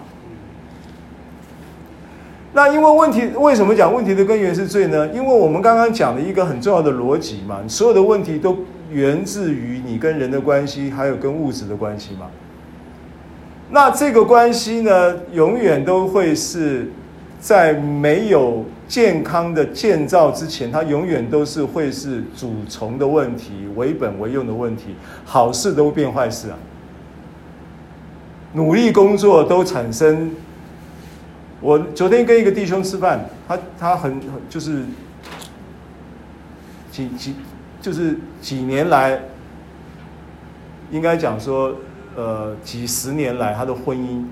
Speaker 1: 那因为问题为什么讲问题的根源是罪呢？因为我们刚刚讲了一个很重要的逻辑嘛，所有的问题都源自于你跟人的关系，还有跟物质的关系嘛。那这个关系呢，永远都会是在没有健康的建造之前，它永远都是会是主从的问题，为本为用的问题，好事都变坏事啊！努力工作都产生。我昨天跟一个弟兄吃饭，他他很就是几几就是几年来，应该讲说。呃，几十年来他的婚姻，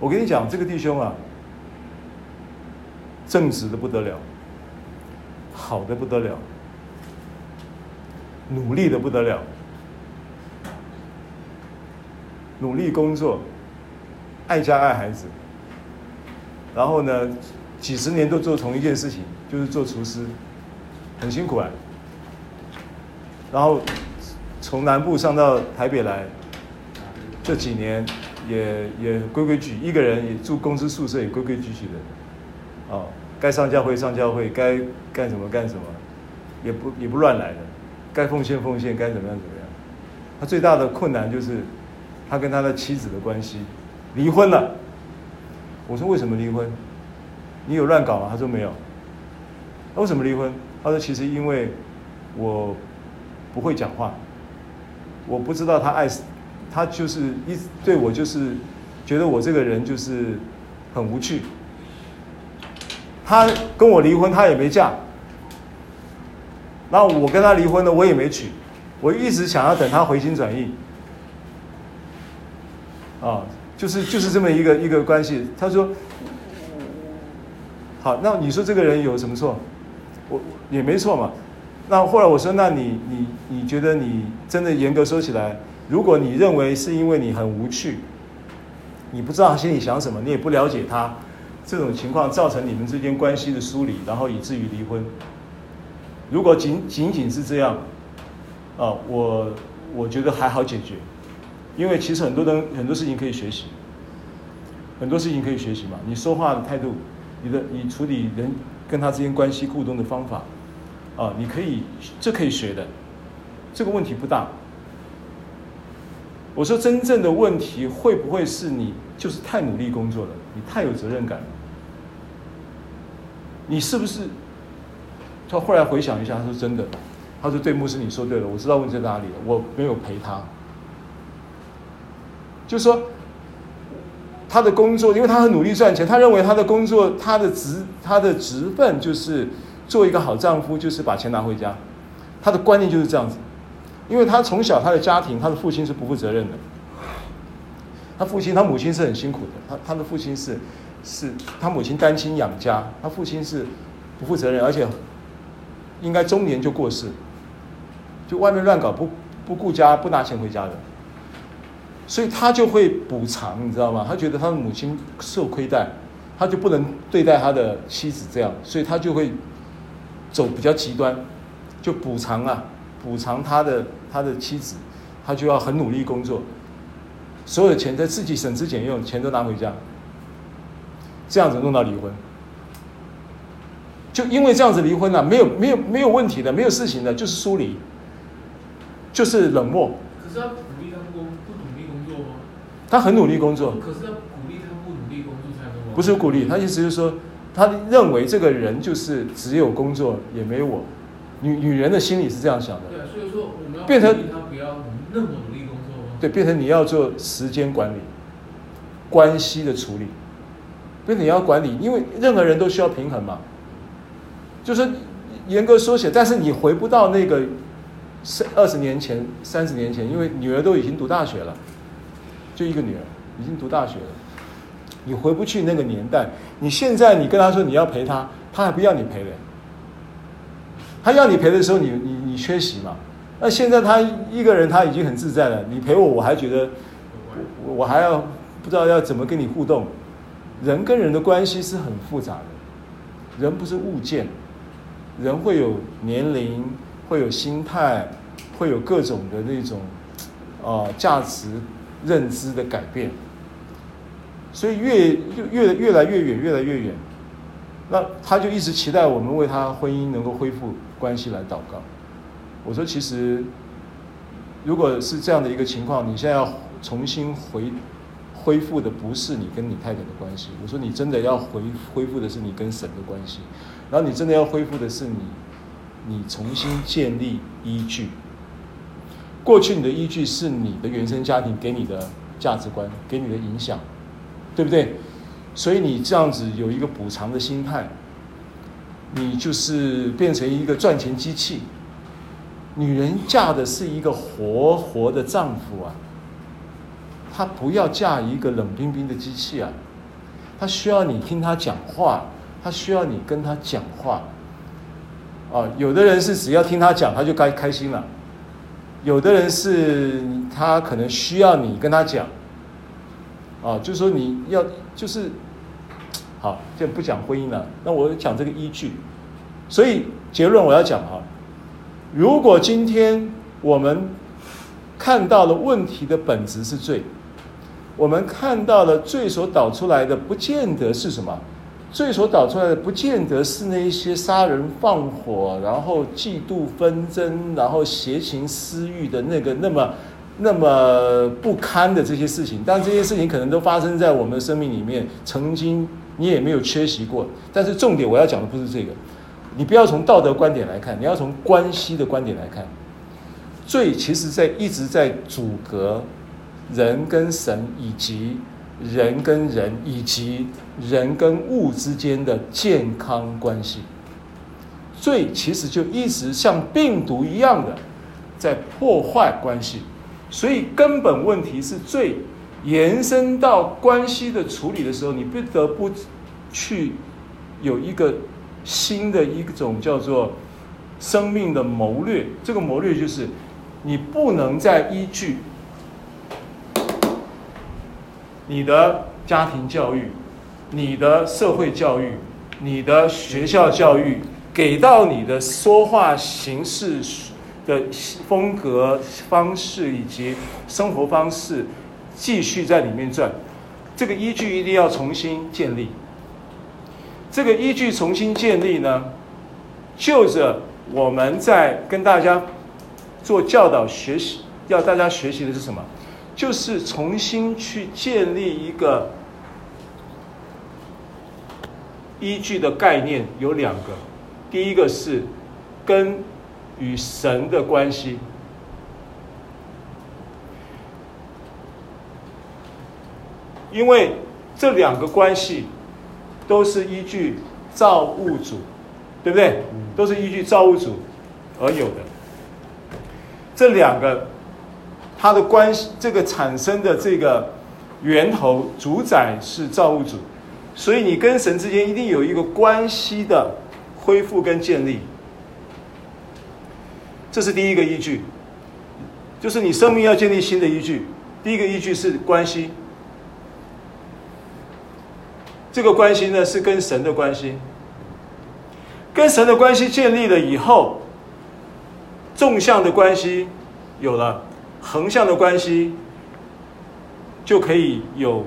Speaker 1: 我跟你讲，这个弟兄啊，正直的不得了，好的不得了，努力的不得了，努力工作，爱家爱孩子，然后呢，几十年都做同一件事情，就是做厨师，很辛苦啊。然后从南部上到台北来。这几年也也规规矩，一个人也住公司宿舍也规规矩矩的，哦，该上教会上教会，该干什么干什么，也不也不乱来的，该奉献奉献，该怎么样怎么样。他最大的困难就是他跟他的妻子的关系，离婚了。我说为什么离婚？你有乱搞吗？他说没有。那为什么离婚？他说其实因为我不会讲话，我不知道他爱。他就是一对我就是觉得我这个人就是很无趣。他跟我离婚，他也没嫁。那我跟他离婚了，我也没娶。我一直想要等他回心转意。啊，就是就是这么一个一个关系。他说：“好，那你说这个人有什么错？我也没错嘛。那后来我说：那你你你觉得你真的严格说起来？”如果你认为是因为你很无趣，你不知道他心里想什么，你也不了解他，这种情况造成你们之间关系的疏离，然后以至于离婚。如果仅仅仅是这样，啊，我我觉得还好解决，因为其实很多人很多事情可以学习，很多事情可以学习嘛。你说话的态度，你的你处理人跟他之间关系互动的方法，啊，你可以这可以学的，这个问题不大。我说真正的问题会不会是你就是太努力工作了，你太有责任感了？你是不是？他后来回想一下，他说真的，他说对牧师你说对了，我知道问题在哪里了，我没有陪他，就是说，他的工作，因为他很努力赚钱，他认为他的工作，他的职，他的职分就是做一个好丈夫，就是把钱拿回家。他的观念就是这样子，因为他从小他的家庭，他的父亲是不负责任的。他父亲，他母亲是很辛苦的。他他的父亲是，是他母亲单亲养家，他父亲是不负责任，而且应该中年就过世，就外面乱搞，不不顾家，不拿钱回家的。所以他就会补偿，你知道吗？他觉得他的母亲受亏待，他就不能对待他的妻子这样，所以他就会走比较极端，就补偿啊，补偿他的他的妻子，他就要很努力工作。所有的钱在自己省吃俭用，钱都拿回家，这样子弄到离婚，就因为这样子离婚了，没有没有没有问题的，没有事情的，就是疏离，就是冷漠。
Speaker 3: 可是他鼓励他不不努力工作吗？
Speaker 1: 他很努力工作。
Speaker 3: 可是他鼓励他不努力工作才能。
Speaker 1: 不是鼓励，他意思就是说，他认为这个人就是只有工作也没有我，女女人的心里是这样想的。
Speaker 3: 对，所以说我们要
Speaker 1: 变成
Speaker 3: 他不要那么努力。
Speaker 1: 对，变成你要做时间管理、关系的处理，变成你要管理，因为任何人都需要平衡嘛。就是严格说起来，但是你回不到那个三二十年前、三十年前，因为女儿都已经读大学了，就一个女儿已经读大学了，你回不去那个年代。你现在你跟她说你要陪她，她还不要你陪的。她要你陪的时候，你你你缺席嘛。那现在他一个人他已经很自在了，你陪我我还觉得，我我还要不知道要怎么跟你互动。人跟人的关系是很复杂的，人不是物件，人会有年龄，会有心态，会有各种的那种啊价值认知的改变，所以越越越来越远，越来越远。那他就一直期待我们为他婚姻能够恢复关系来祷告。我说，其实，如果是这样的一个情况，你现在要重新回恢复的不是你跟你太太的关系。我说，你真的要回恢复的是你跟神的关系，然后你真的要恢复的是你，你重新建立依据。过去你的依据是你的原生家庭给你的价值观，给你的影响，对不对？所以你这样子有一个补偿的心态，你就是变成一个赚钱机器。女人嫁的是一个活活的丈夫啊，她不要嫁一个冷冰冰的机器啊，她需要你听她讲话，她需要你跟她讲话。啊，有的人是只要听她讲，她就该开心了；有的人是他可能需要你跟他讲，啊，就是说你要就是好，就不讲婚姻了。那我讲这个依据，所以结论我要讲哈。如果今天我们看到了问题的本质是罪，我们看到了罪所导出来的，不见得是什么？罪所导出来的，不见得是那些杀人放火，然后嫉妒纷争，然后邪情私欲的那个那么那么不堪的这些事情。但这些事情可能都发生在我们的生命里面，曾经你也没有缺席过。但是重点我要讲的不是这个。你不要从道德观点来看，你要从关系的观点来看。罪其实在一直在阻隔人跟神，以及人跟人，以及人跟物之间的健康关系。罪其实就一直像病毒一样的在破坏关系，所以根本问题是罪延伸到关系的处理的时候，你不得不去有一个。新的一种叫做生命的谋略，这个谋略就是你不能再依据你的家庭教育、你的社会教育、你的学校教育给到你的说话形式的风格方式以及生活方式继续在里面转，这个依据一定要重新建立。这个依据重新建立呢，就着我们在跟大家做教导学习，要大家学习的是什么？就是重新去建立一个依据的概念，有两个，第一个是跟与神的关系，因为这两个关系都是依据造物主，对不对？都是依据造物主而有的。这两个它的关系，这个产生的这个源头主宰是造物主，所以你跟神之间一定有一个关系的恢复跟建立。这是第一个依据，就是你生命要建立新的依据。第一个依据是关系，这个关系呢是跟神的关系，跟神的关系建立了以后，纵向的关系有了，横向的关系就可以有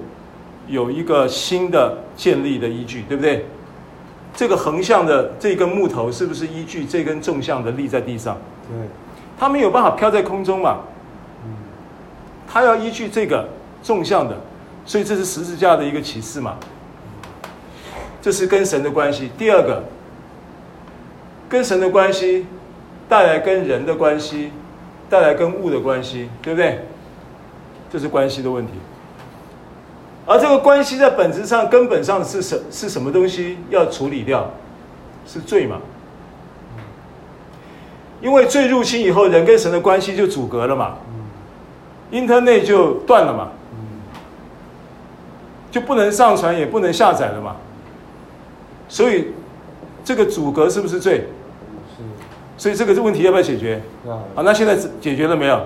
Speaker 1: 有一个新的建立的依据，对不对？这个横向的这根木头是不是依据这根纵向的立在地上？对，它没有办法飘在空中嘛。它要依据这个纵向的，所以这是十字架的一个启示嘛。这是跟神的关系。第二个，跟神的关系带来跟人的关系，带来跟物的关系，对不对？这是关系的问题。而这个关系在本质上、根本上是什是什么东西要处理掉？是罪嘛？因为罪入侵以后，人跟神的关系就阻隔了嘛，Internet 就断了嘛，就不能上传也不能下载了嘛。所以这个阻隔是不是罪？是。所以这个问题要不要解决？好，那现在解决了没有？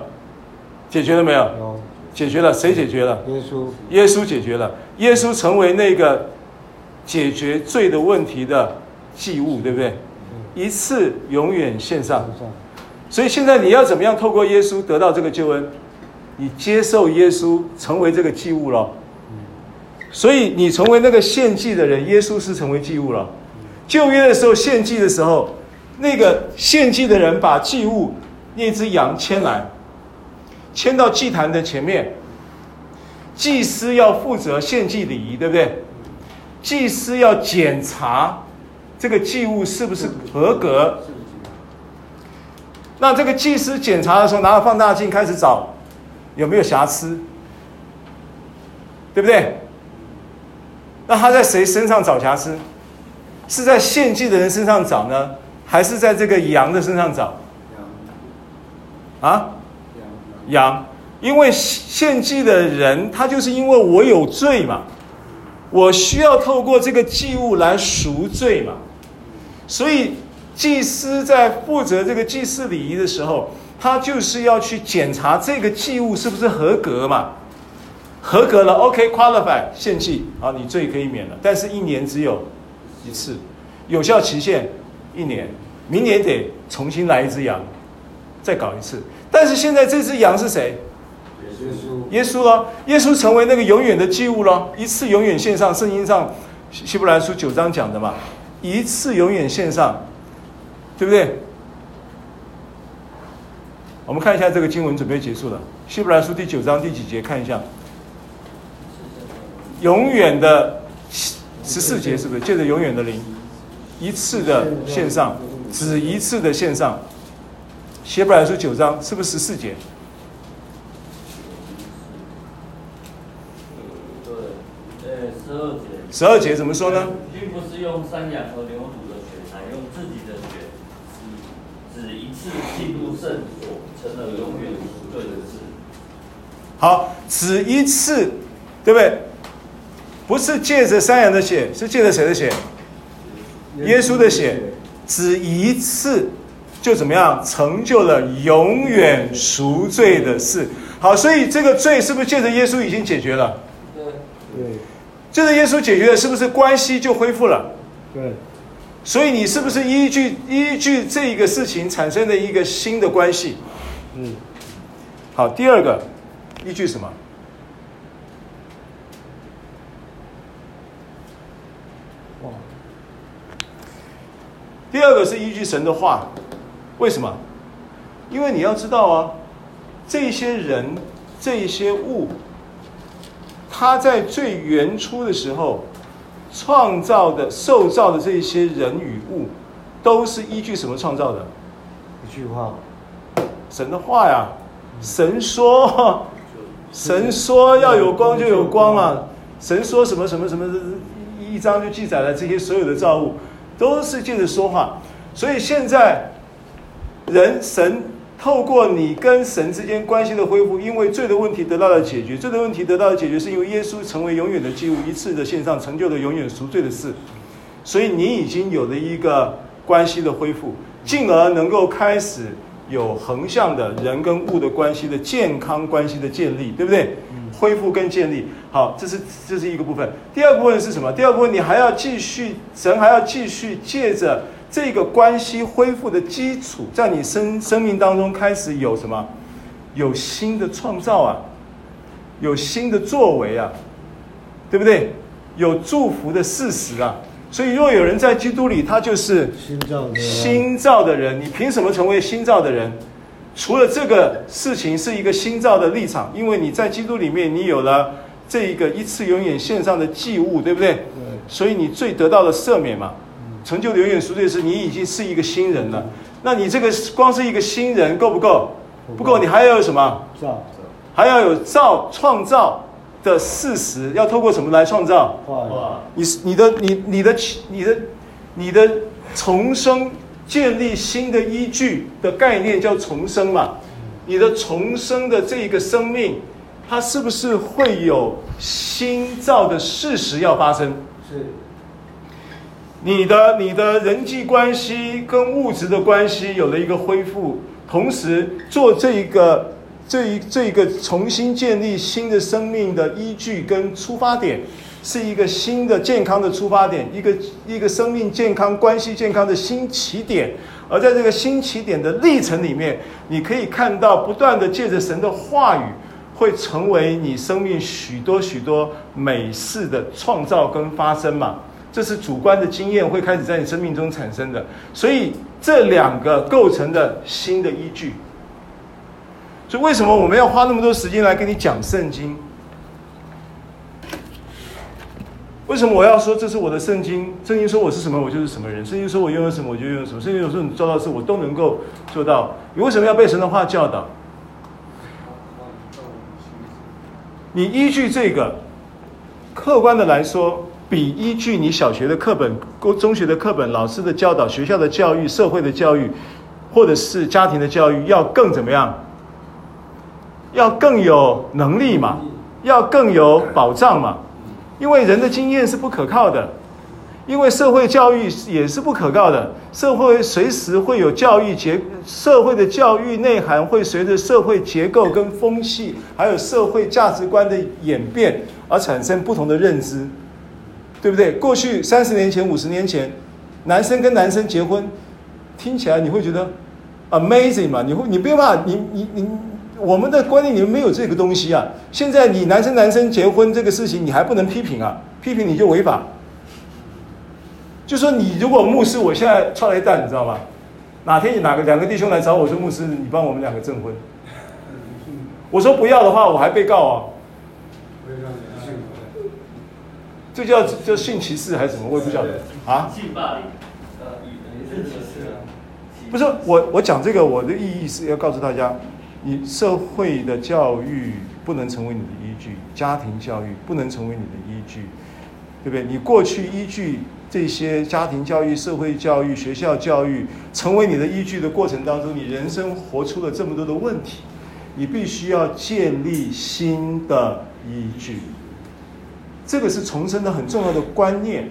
Speaker 1: 解决了没有？解决了，谁解决了？耶稣。耶稣解决了，耶稣成为那个解决罪的问题的祭物，对不对？一次永远献上。所以现在你要怎么样透过耶稣得到这个救恩？你接受耶稣成为这个祭物了。所以你成为那个献祭的人，耶稣是成为祭物了。旧约的时候献祭的时候，那个献祭的人把祭物那只羊牵来。牵到祭坛的前面，祭司要负责献祭礼仪，对不对？祭司要检查这个祭物是不是合格。那这个祭司检查的时候，拿着放大镜开始找有没有瑕疵，对不对？那他在谁身上找瑕疵？是在献祭的人身上找呢，还是在这个羊的身上找？啊？羊，因为献祭的人，他就是因为我有罪嘛，我需要透过这个祭物来赎罪嘛，所以祭司在负责这个祭祀礼仪的时候，他就是要去检查这个祭物是不是合格嘛，合格了，OK，qualify，献祭啊，你罪可以免了，但是一年只有一次，有效期限一年，明年得重新来一只羊，再搞一次。但是现在这只羊是谁？耶稣，耶稣了，耶稣成为那个永远的祭物了，一次永远献上。圣经上希伯来书九章讲的嘛，一次永远献上，对不对？我们看一下这个经文，准备结束了。希伯来书第九章第几节？看一下，永远的十四节是不是？借着永远的灵，一次的献上，只一次的献上。希伯来书九章是不是十四节？
Speaker 4: 对，呃，十二节。
Speaker 1: 十二节怎么说呢？
Speaker 4: 并不是用山羊和牛犊的血，乃用自己的血，只一次进入圣所，成了永远赎罪的事。
Speaker 1: 好，只一次，对不对？不是借着山羊的血，是借着谁的血？耶稣的血，只一次。就怎么样成就了永远赎罪的事？好，所以这个罪是不是借着耶稣已经解决了？对，对，借着耶稣解决了，是不是关系就恢复了？对，所以你是不是依据依据这一个事情产生的一个新的关系？嗯，好，第二个依据什么？哇，第二个是依据神的话。为什么？因为你要知道啊，这些人、这些物，他在最原初的时候创造的、受造的这些人与物，都是依据什么创造的？一句话，神的话呀！神说，神说要有光就有光啊！神说什么什么什么，一章就记载了这些所有的造物，都是借着说话。所以现在人神透过你跟神之间关系的恢复，因为罪的问题得到了解决，罪的问题得到了解决，是因为耶稣成为永远的记物，一次的献上成就了永远赎罪的事。所以你已经有了一个关系的恢复，进而能够开始有横向的人跟物的关系的健康关系的建立，对不对？恢复跟建立，好，这是这是一个部分。第二部分是什么？第二部分你还要继续，神还要继续借着这个关系恢复的基础，在你生生命当中开始有什么？有新的创造啊，有新的作为啊，对不对？有祝福的事实啊。所以，若有人在基督里，他就是新造的新造的人。你凭什么成为新造的人？除了这个事情是一个新造的立场，因为你在基督里面，你有了这一个一次永远献上的祭物，对不对？对。所以你最得到了赦免嘛，成就的永远赎罪是，你已经是一个新人了。那你这个光是一个新人够不够？不够，你还要有什么？造，还要有造创造的事实，要透过什么来创造？你你的你你的你的你的重生。建立新的依据的概念叫重生嘛？你的重生的这一个生命，它是不是会有新造的事实要发生？是。你的你的人际关系跟物质的关系有了一个恢复，同时做这一个这一这一个重新建立新的生命的依据跟出发点。是一个新的健康的出发点，一个一个生命健康、关系健康的新起点。而在这个新起点的历程里面，你可以看到不断的借着神的话语，会成为你生命许多许多美事的创造跟发生嘛。这是主观的经验会开始在你生命中产生的。所以这两个构成的新的依据。所以为什么我们要花那么多时间来跟你讲圣经？为什么我要说这是我的圣经？圣经说我是什么，我就是什么人；圣经说我拥有什么，我就拥有什么。圣经说你做到的事，我都能够做到。你为什么要被神的话教导？你依据这个，客观的来说，比依据你小学的课本、中学的课本、老师的教导、学校的教育、社会的教育，或者是家庭的教育，要更怎么样？要更有能力嘛？要更有保障嘛？因为人的经验是不可靠的，因为社会教育也是不可靠的。社会随时会有教育结，社会的教育内涵会随着社会结构跟风气，还有社会价值观的演变而产生不同的认知，对不对？过去三十年前、五十年前，男生跟男生结婚，听起来你会觉得 amazing 嘛？你会，你不用怕，你你你。你我们的观念里面没有这个东西啊！现在你男生男生结婚这个事情，你还不能批评啊！批评你就违法。就说你如果牧师，我现在踹了一蛋，你知道吗？哪天你哪个两个弟兄来找我说，牧师，你帮我们两个证婚。我说不要的话，我还被告啊！这叫叫性歧视还是什么？我也不晓得啊。性霸凌，不是我，我讲这个，我的意义是要告诉大家。你社会的教育不能成为你的依据，家庭教育不能成为你的依据，对不对？你过去依据这些家庭教育、社会教育、学校教育成为你的依据的过程当中，你人生活出了这么多的问题，你必须要建立新的依据。这个是重生的很重要的观念，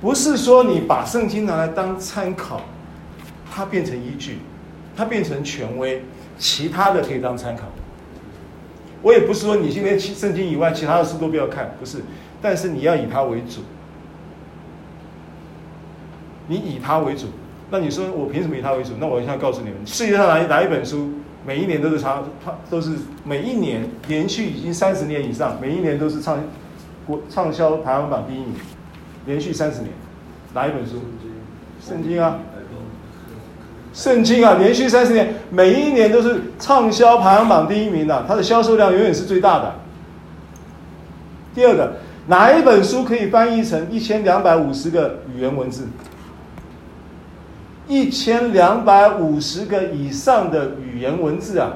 Speaker 1: 不是说你把圣经拿来当参考，它变成依据，它变成权威。其他的可以当参考，我也不是说你今天圣经以外其他的书都不要看，不是，但是你要以它为主，你以它为主，那你说我凭什么以它为主？那我现在告诉你们，世界上哪哪一本书每一年都是长，都是每一年连续已经三十年以上，每一年都是畅国畅销排行榜第一名，连续三十年，哪一本书？圣经啊。圣经啊，连续三十年，每一年都是畅销排行榜第一名的，它的销售量永远是最大的。第二个，哪一本书可以翻译成一千两百五十个语言文字？一千两百五十个以上的语言文字啊，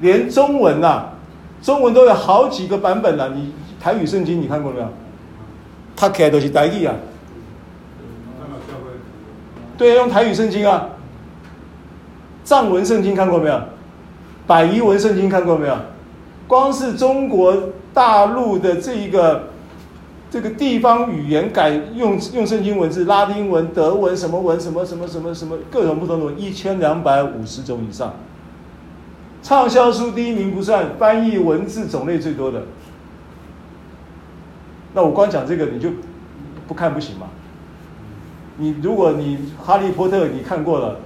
Speaker 1: 连中文啊，中文都有好几个版本了，你台语圣经你看过没有？它起来都是台语啊。对，用台语圣经啊。藏文圣经看过没有？百夷文圣经看过没有？光是中国大陆的这一个这个地方语言改用用圣经文字，拉丁文、德文什么文什么什么什么什么各种不同的文，一千两百五十种以上。畅销书第一名不算，翻译文字种类最多的。那我光讲这个，你就不看不行吗？你如果你哈利波特你看过了，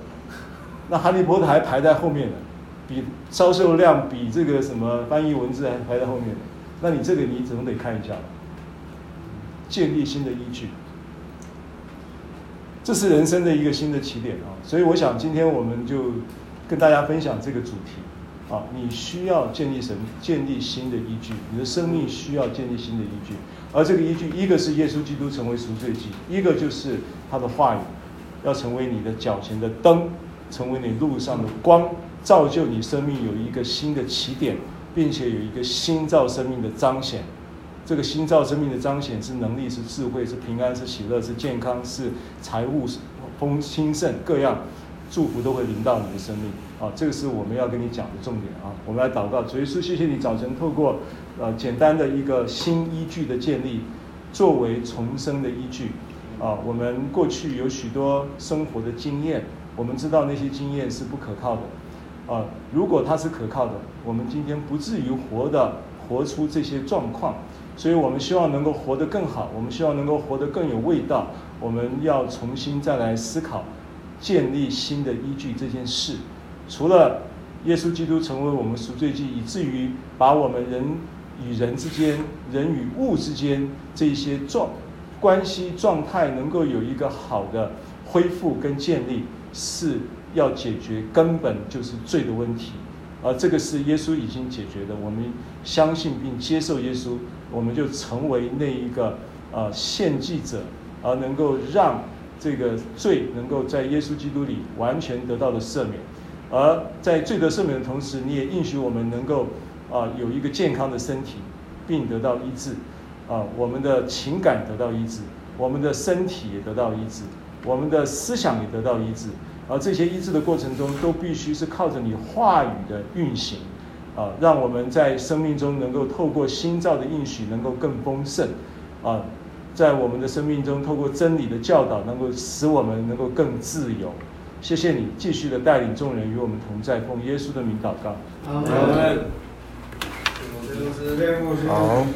Speaker 1: 那哈利波特还排在后面呢。比销售量比这个什么翻译文字还排在后面，那你这个你总得看一下，建立新的依据，这是人生的一个新的起点啊！所以我想今天我们就跟大家分享这个主题啊，你需要建立什么建立新的依据，你的生命需要建立新的依据，而这个依据一个是耶稣基督成为赎罪祭，一个就是他的话语要成为你的脚前的灯，成为你路上的光。造就你生命有一个新的起点，并且有一个新造生命的彰显。这个新造生命的彰显是能力，是智慧，是平安，是喜乐，是健康，是财务，丰兴盛，各样祝福都会临到你的生命。啊，这个是我们要跟你讲的重点啊。我们来祷告，主耶稣，谢谢你早晨透过呃简单的一个新依据的建立，作为重生的依据。啊，我们过去有许多生活的经验，我们知道那些经验是不可靠的。啊，如果它是可靠的，我们今天不至于活的活出这些状况，所以我们希望能够活得更好，我们希望能够活得更有味道。我们要重新再来思考建立新的依据这件事。除了耶稣基督成为我们赎罪祭，以至于把我们人与人之间、人与物之间这些状关系状态能够有一个好的恢复跟建立，是。要解决根本就是罪的问题，而这个是耶稣已经解决的。我们相信并接受耶稣，我们就成为那一个呃献祭者，而能够让这个罪能够在耶稣基督里完全得到了赦免。而在罪得赦免的同时，你也应许我们能够啊、有一个健康的身体，并得到医治啊、我们的情感得到医治，我们的身体也得到医治，我们的思想也得到医治。而这些医治的过程中，都必须是靠着你话语的运行，啊，让我们在生命中能够透过心造的应许，能够更丰盛，啊，在我们的生命中透过真理的教导，能够使我们能够更自由。谢谢你继续的带领众人与我们同在，奉耶稣的名祷告。
Speaker 3: 好。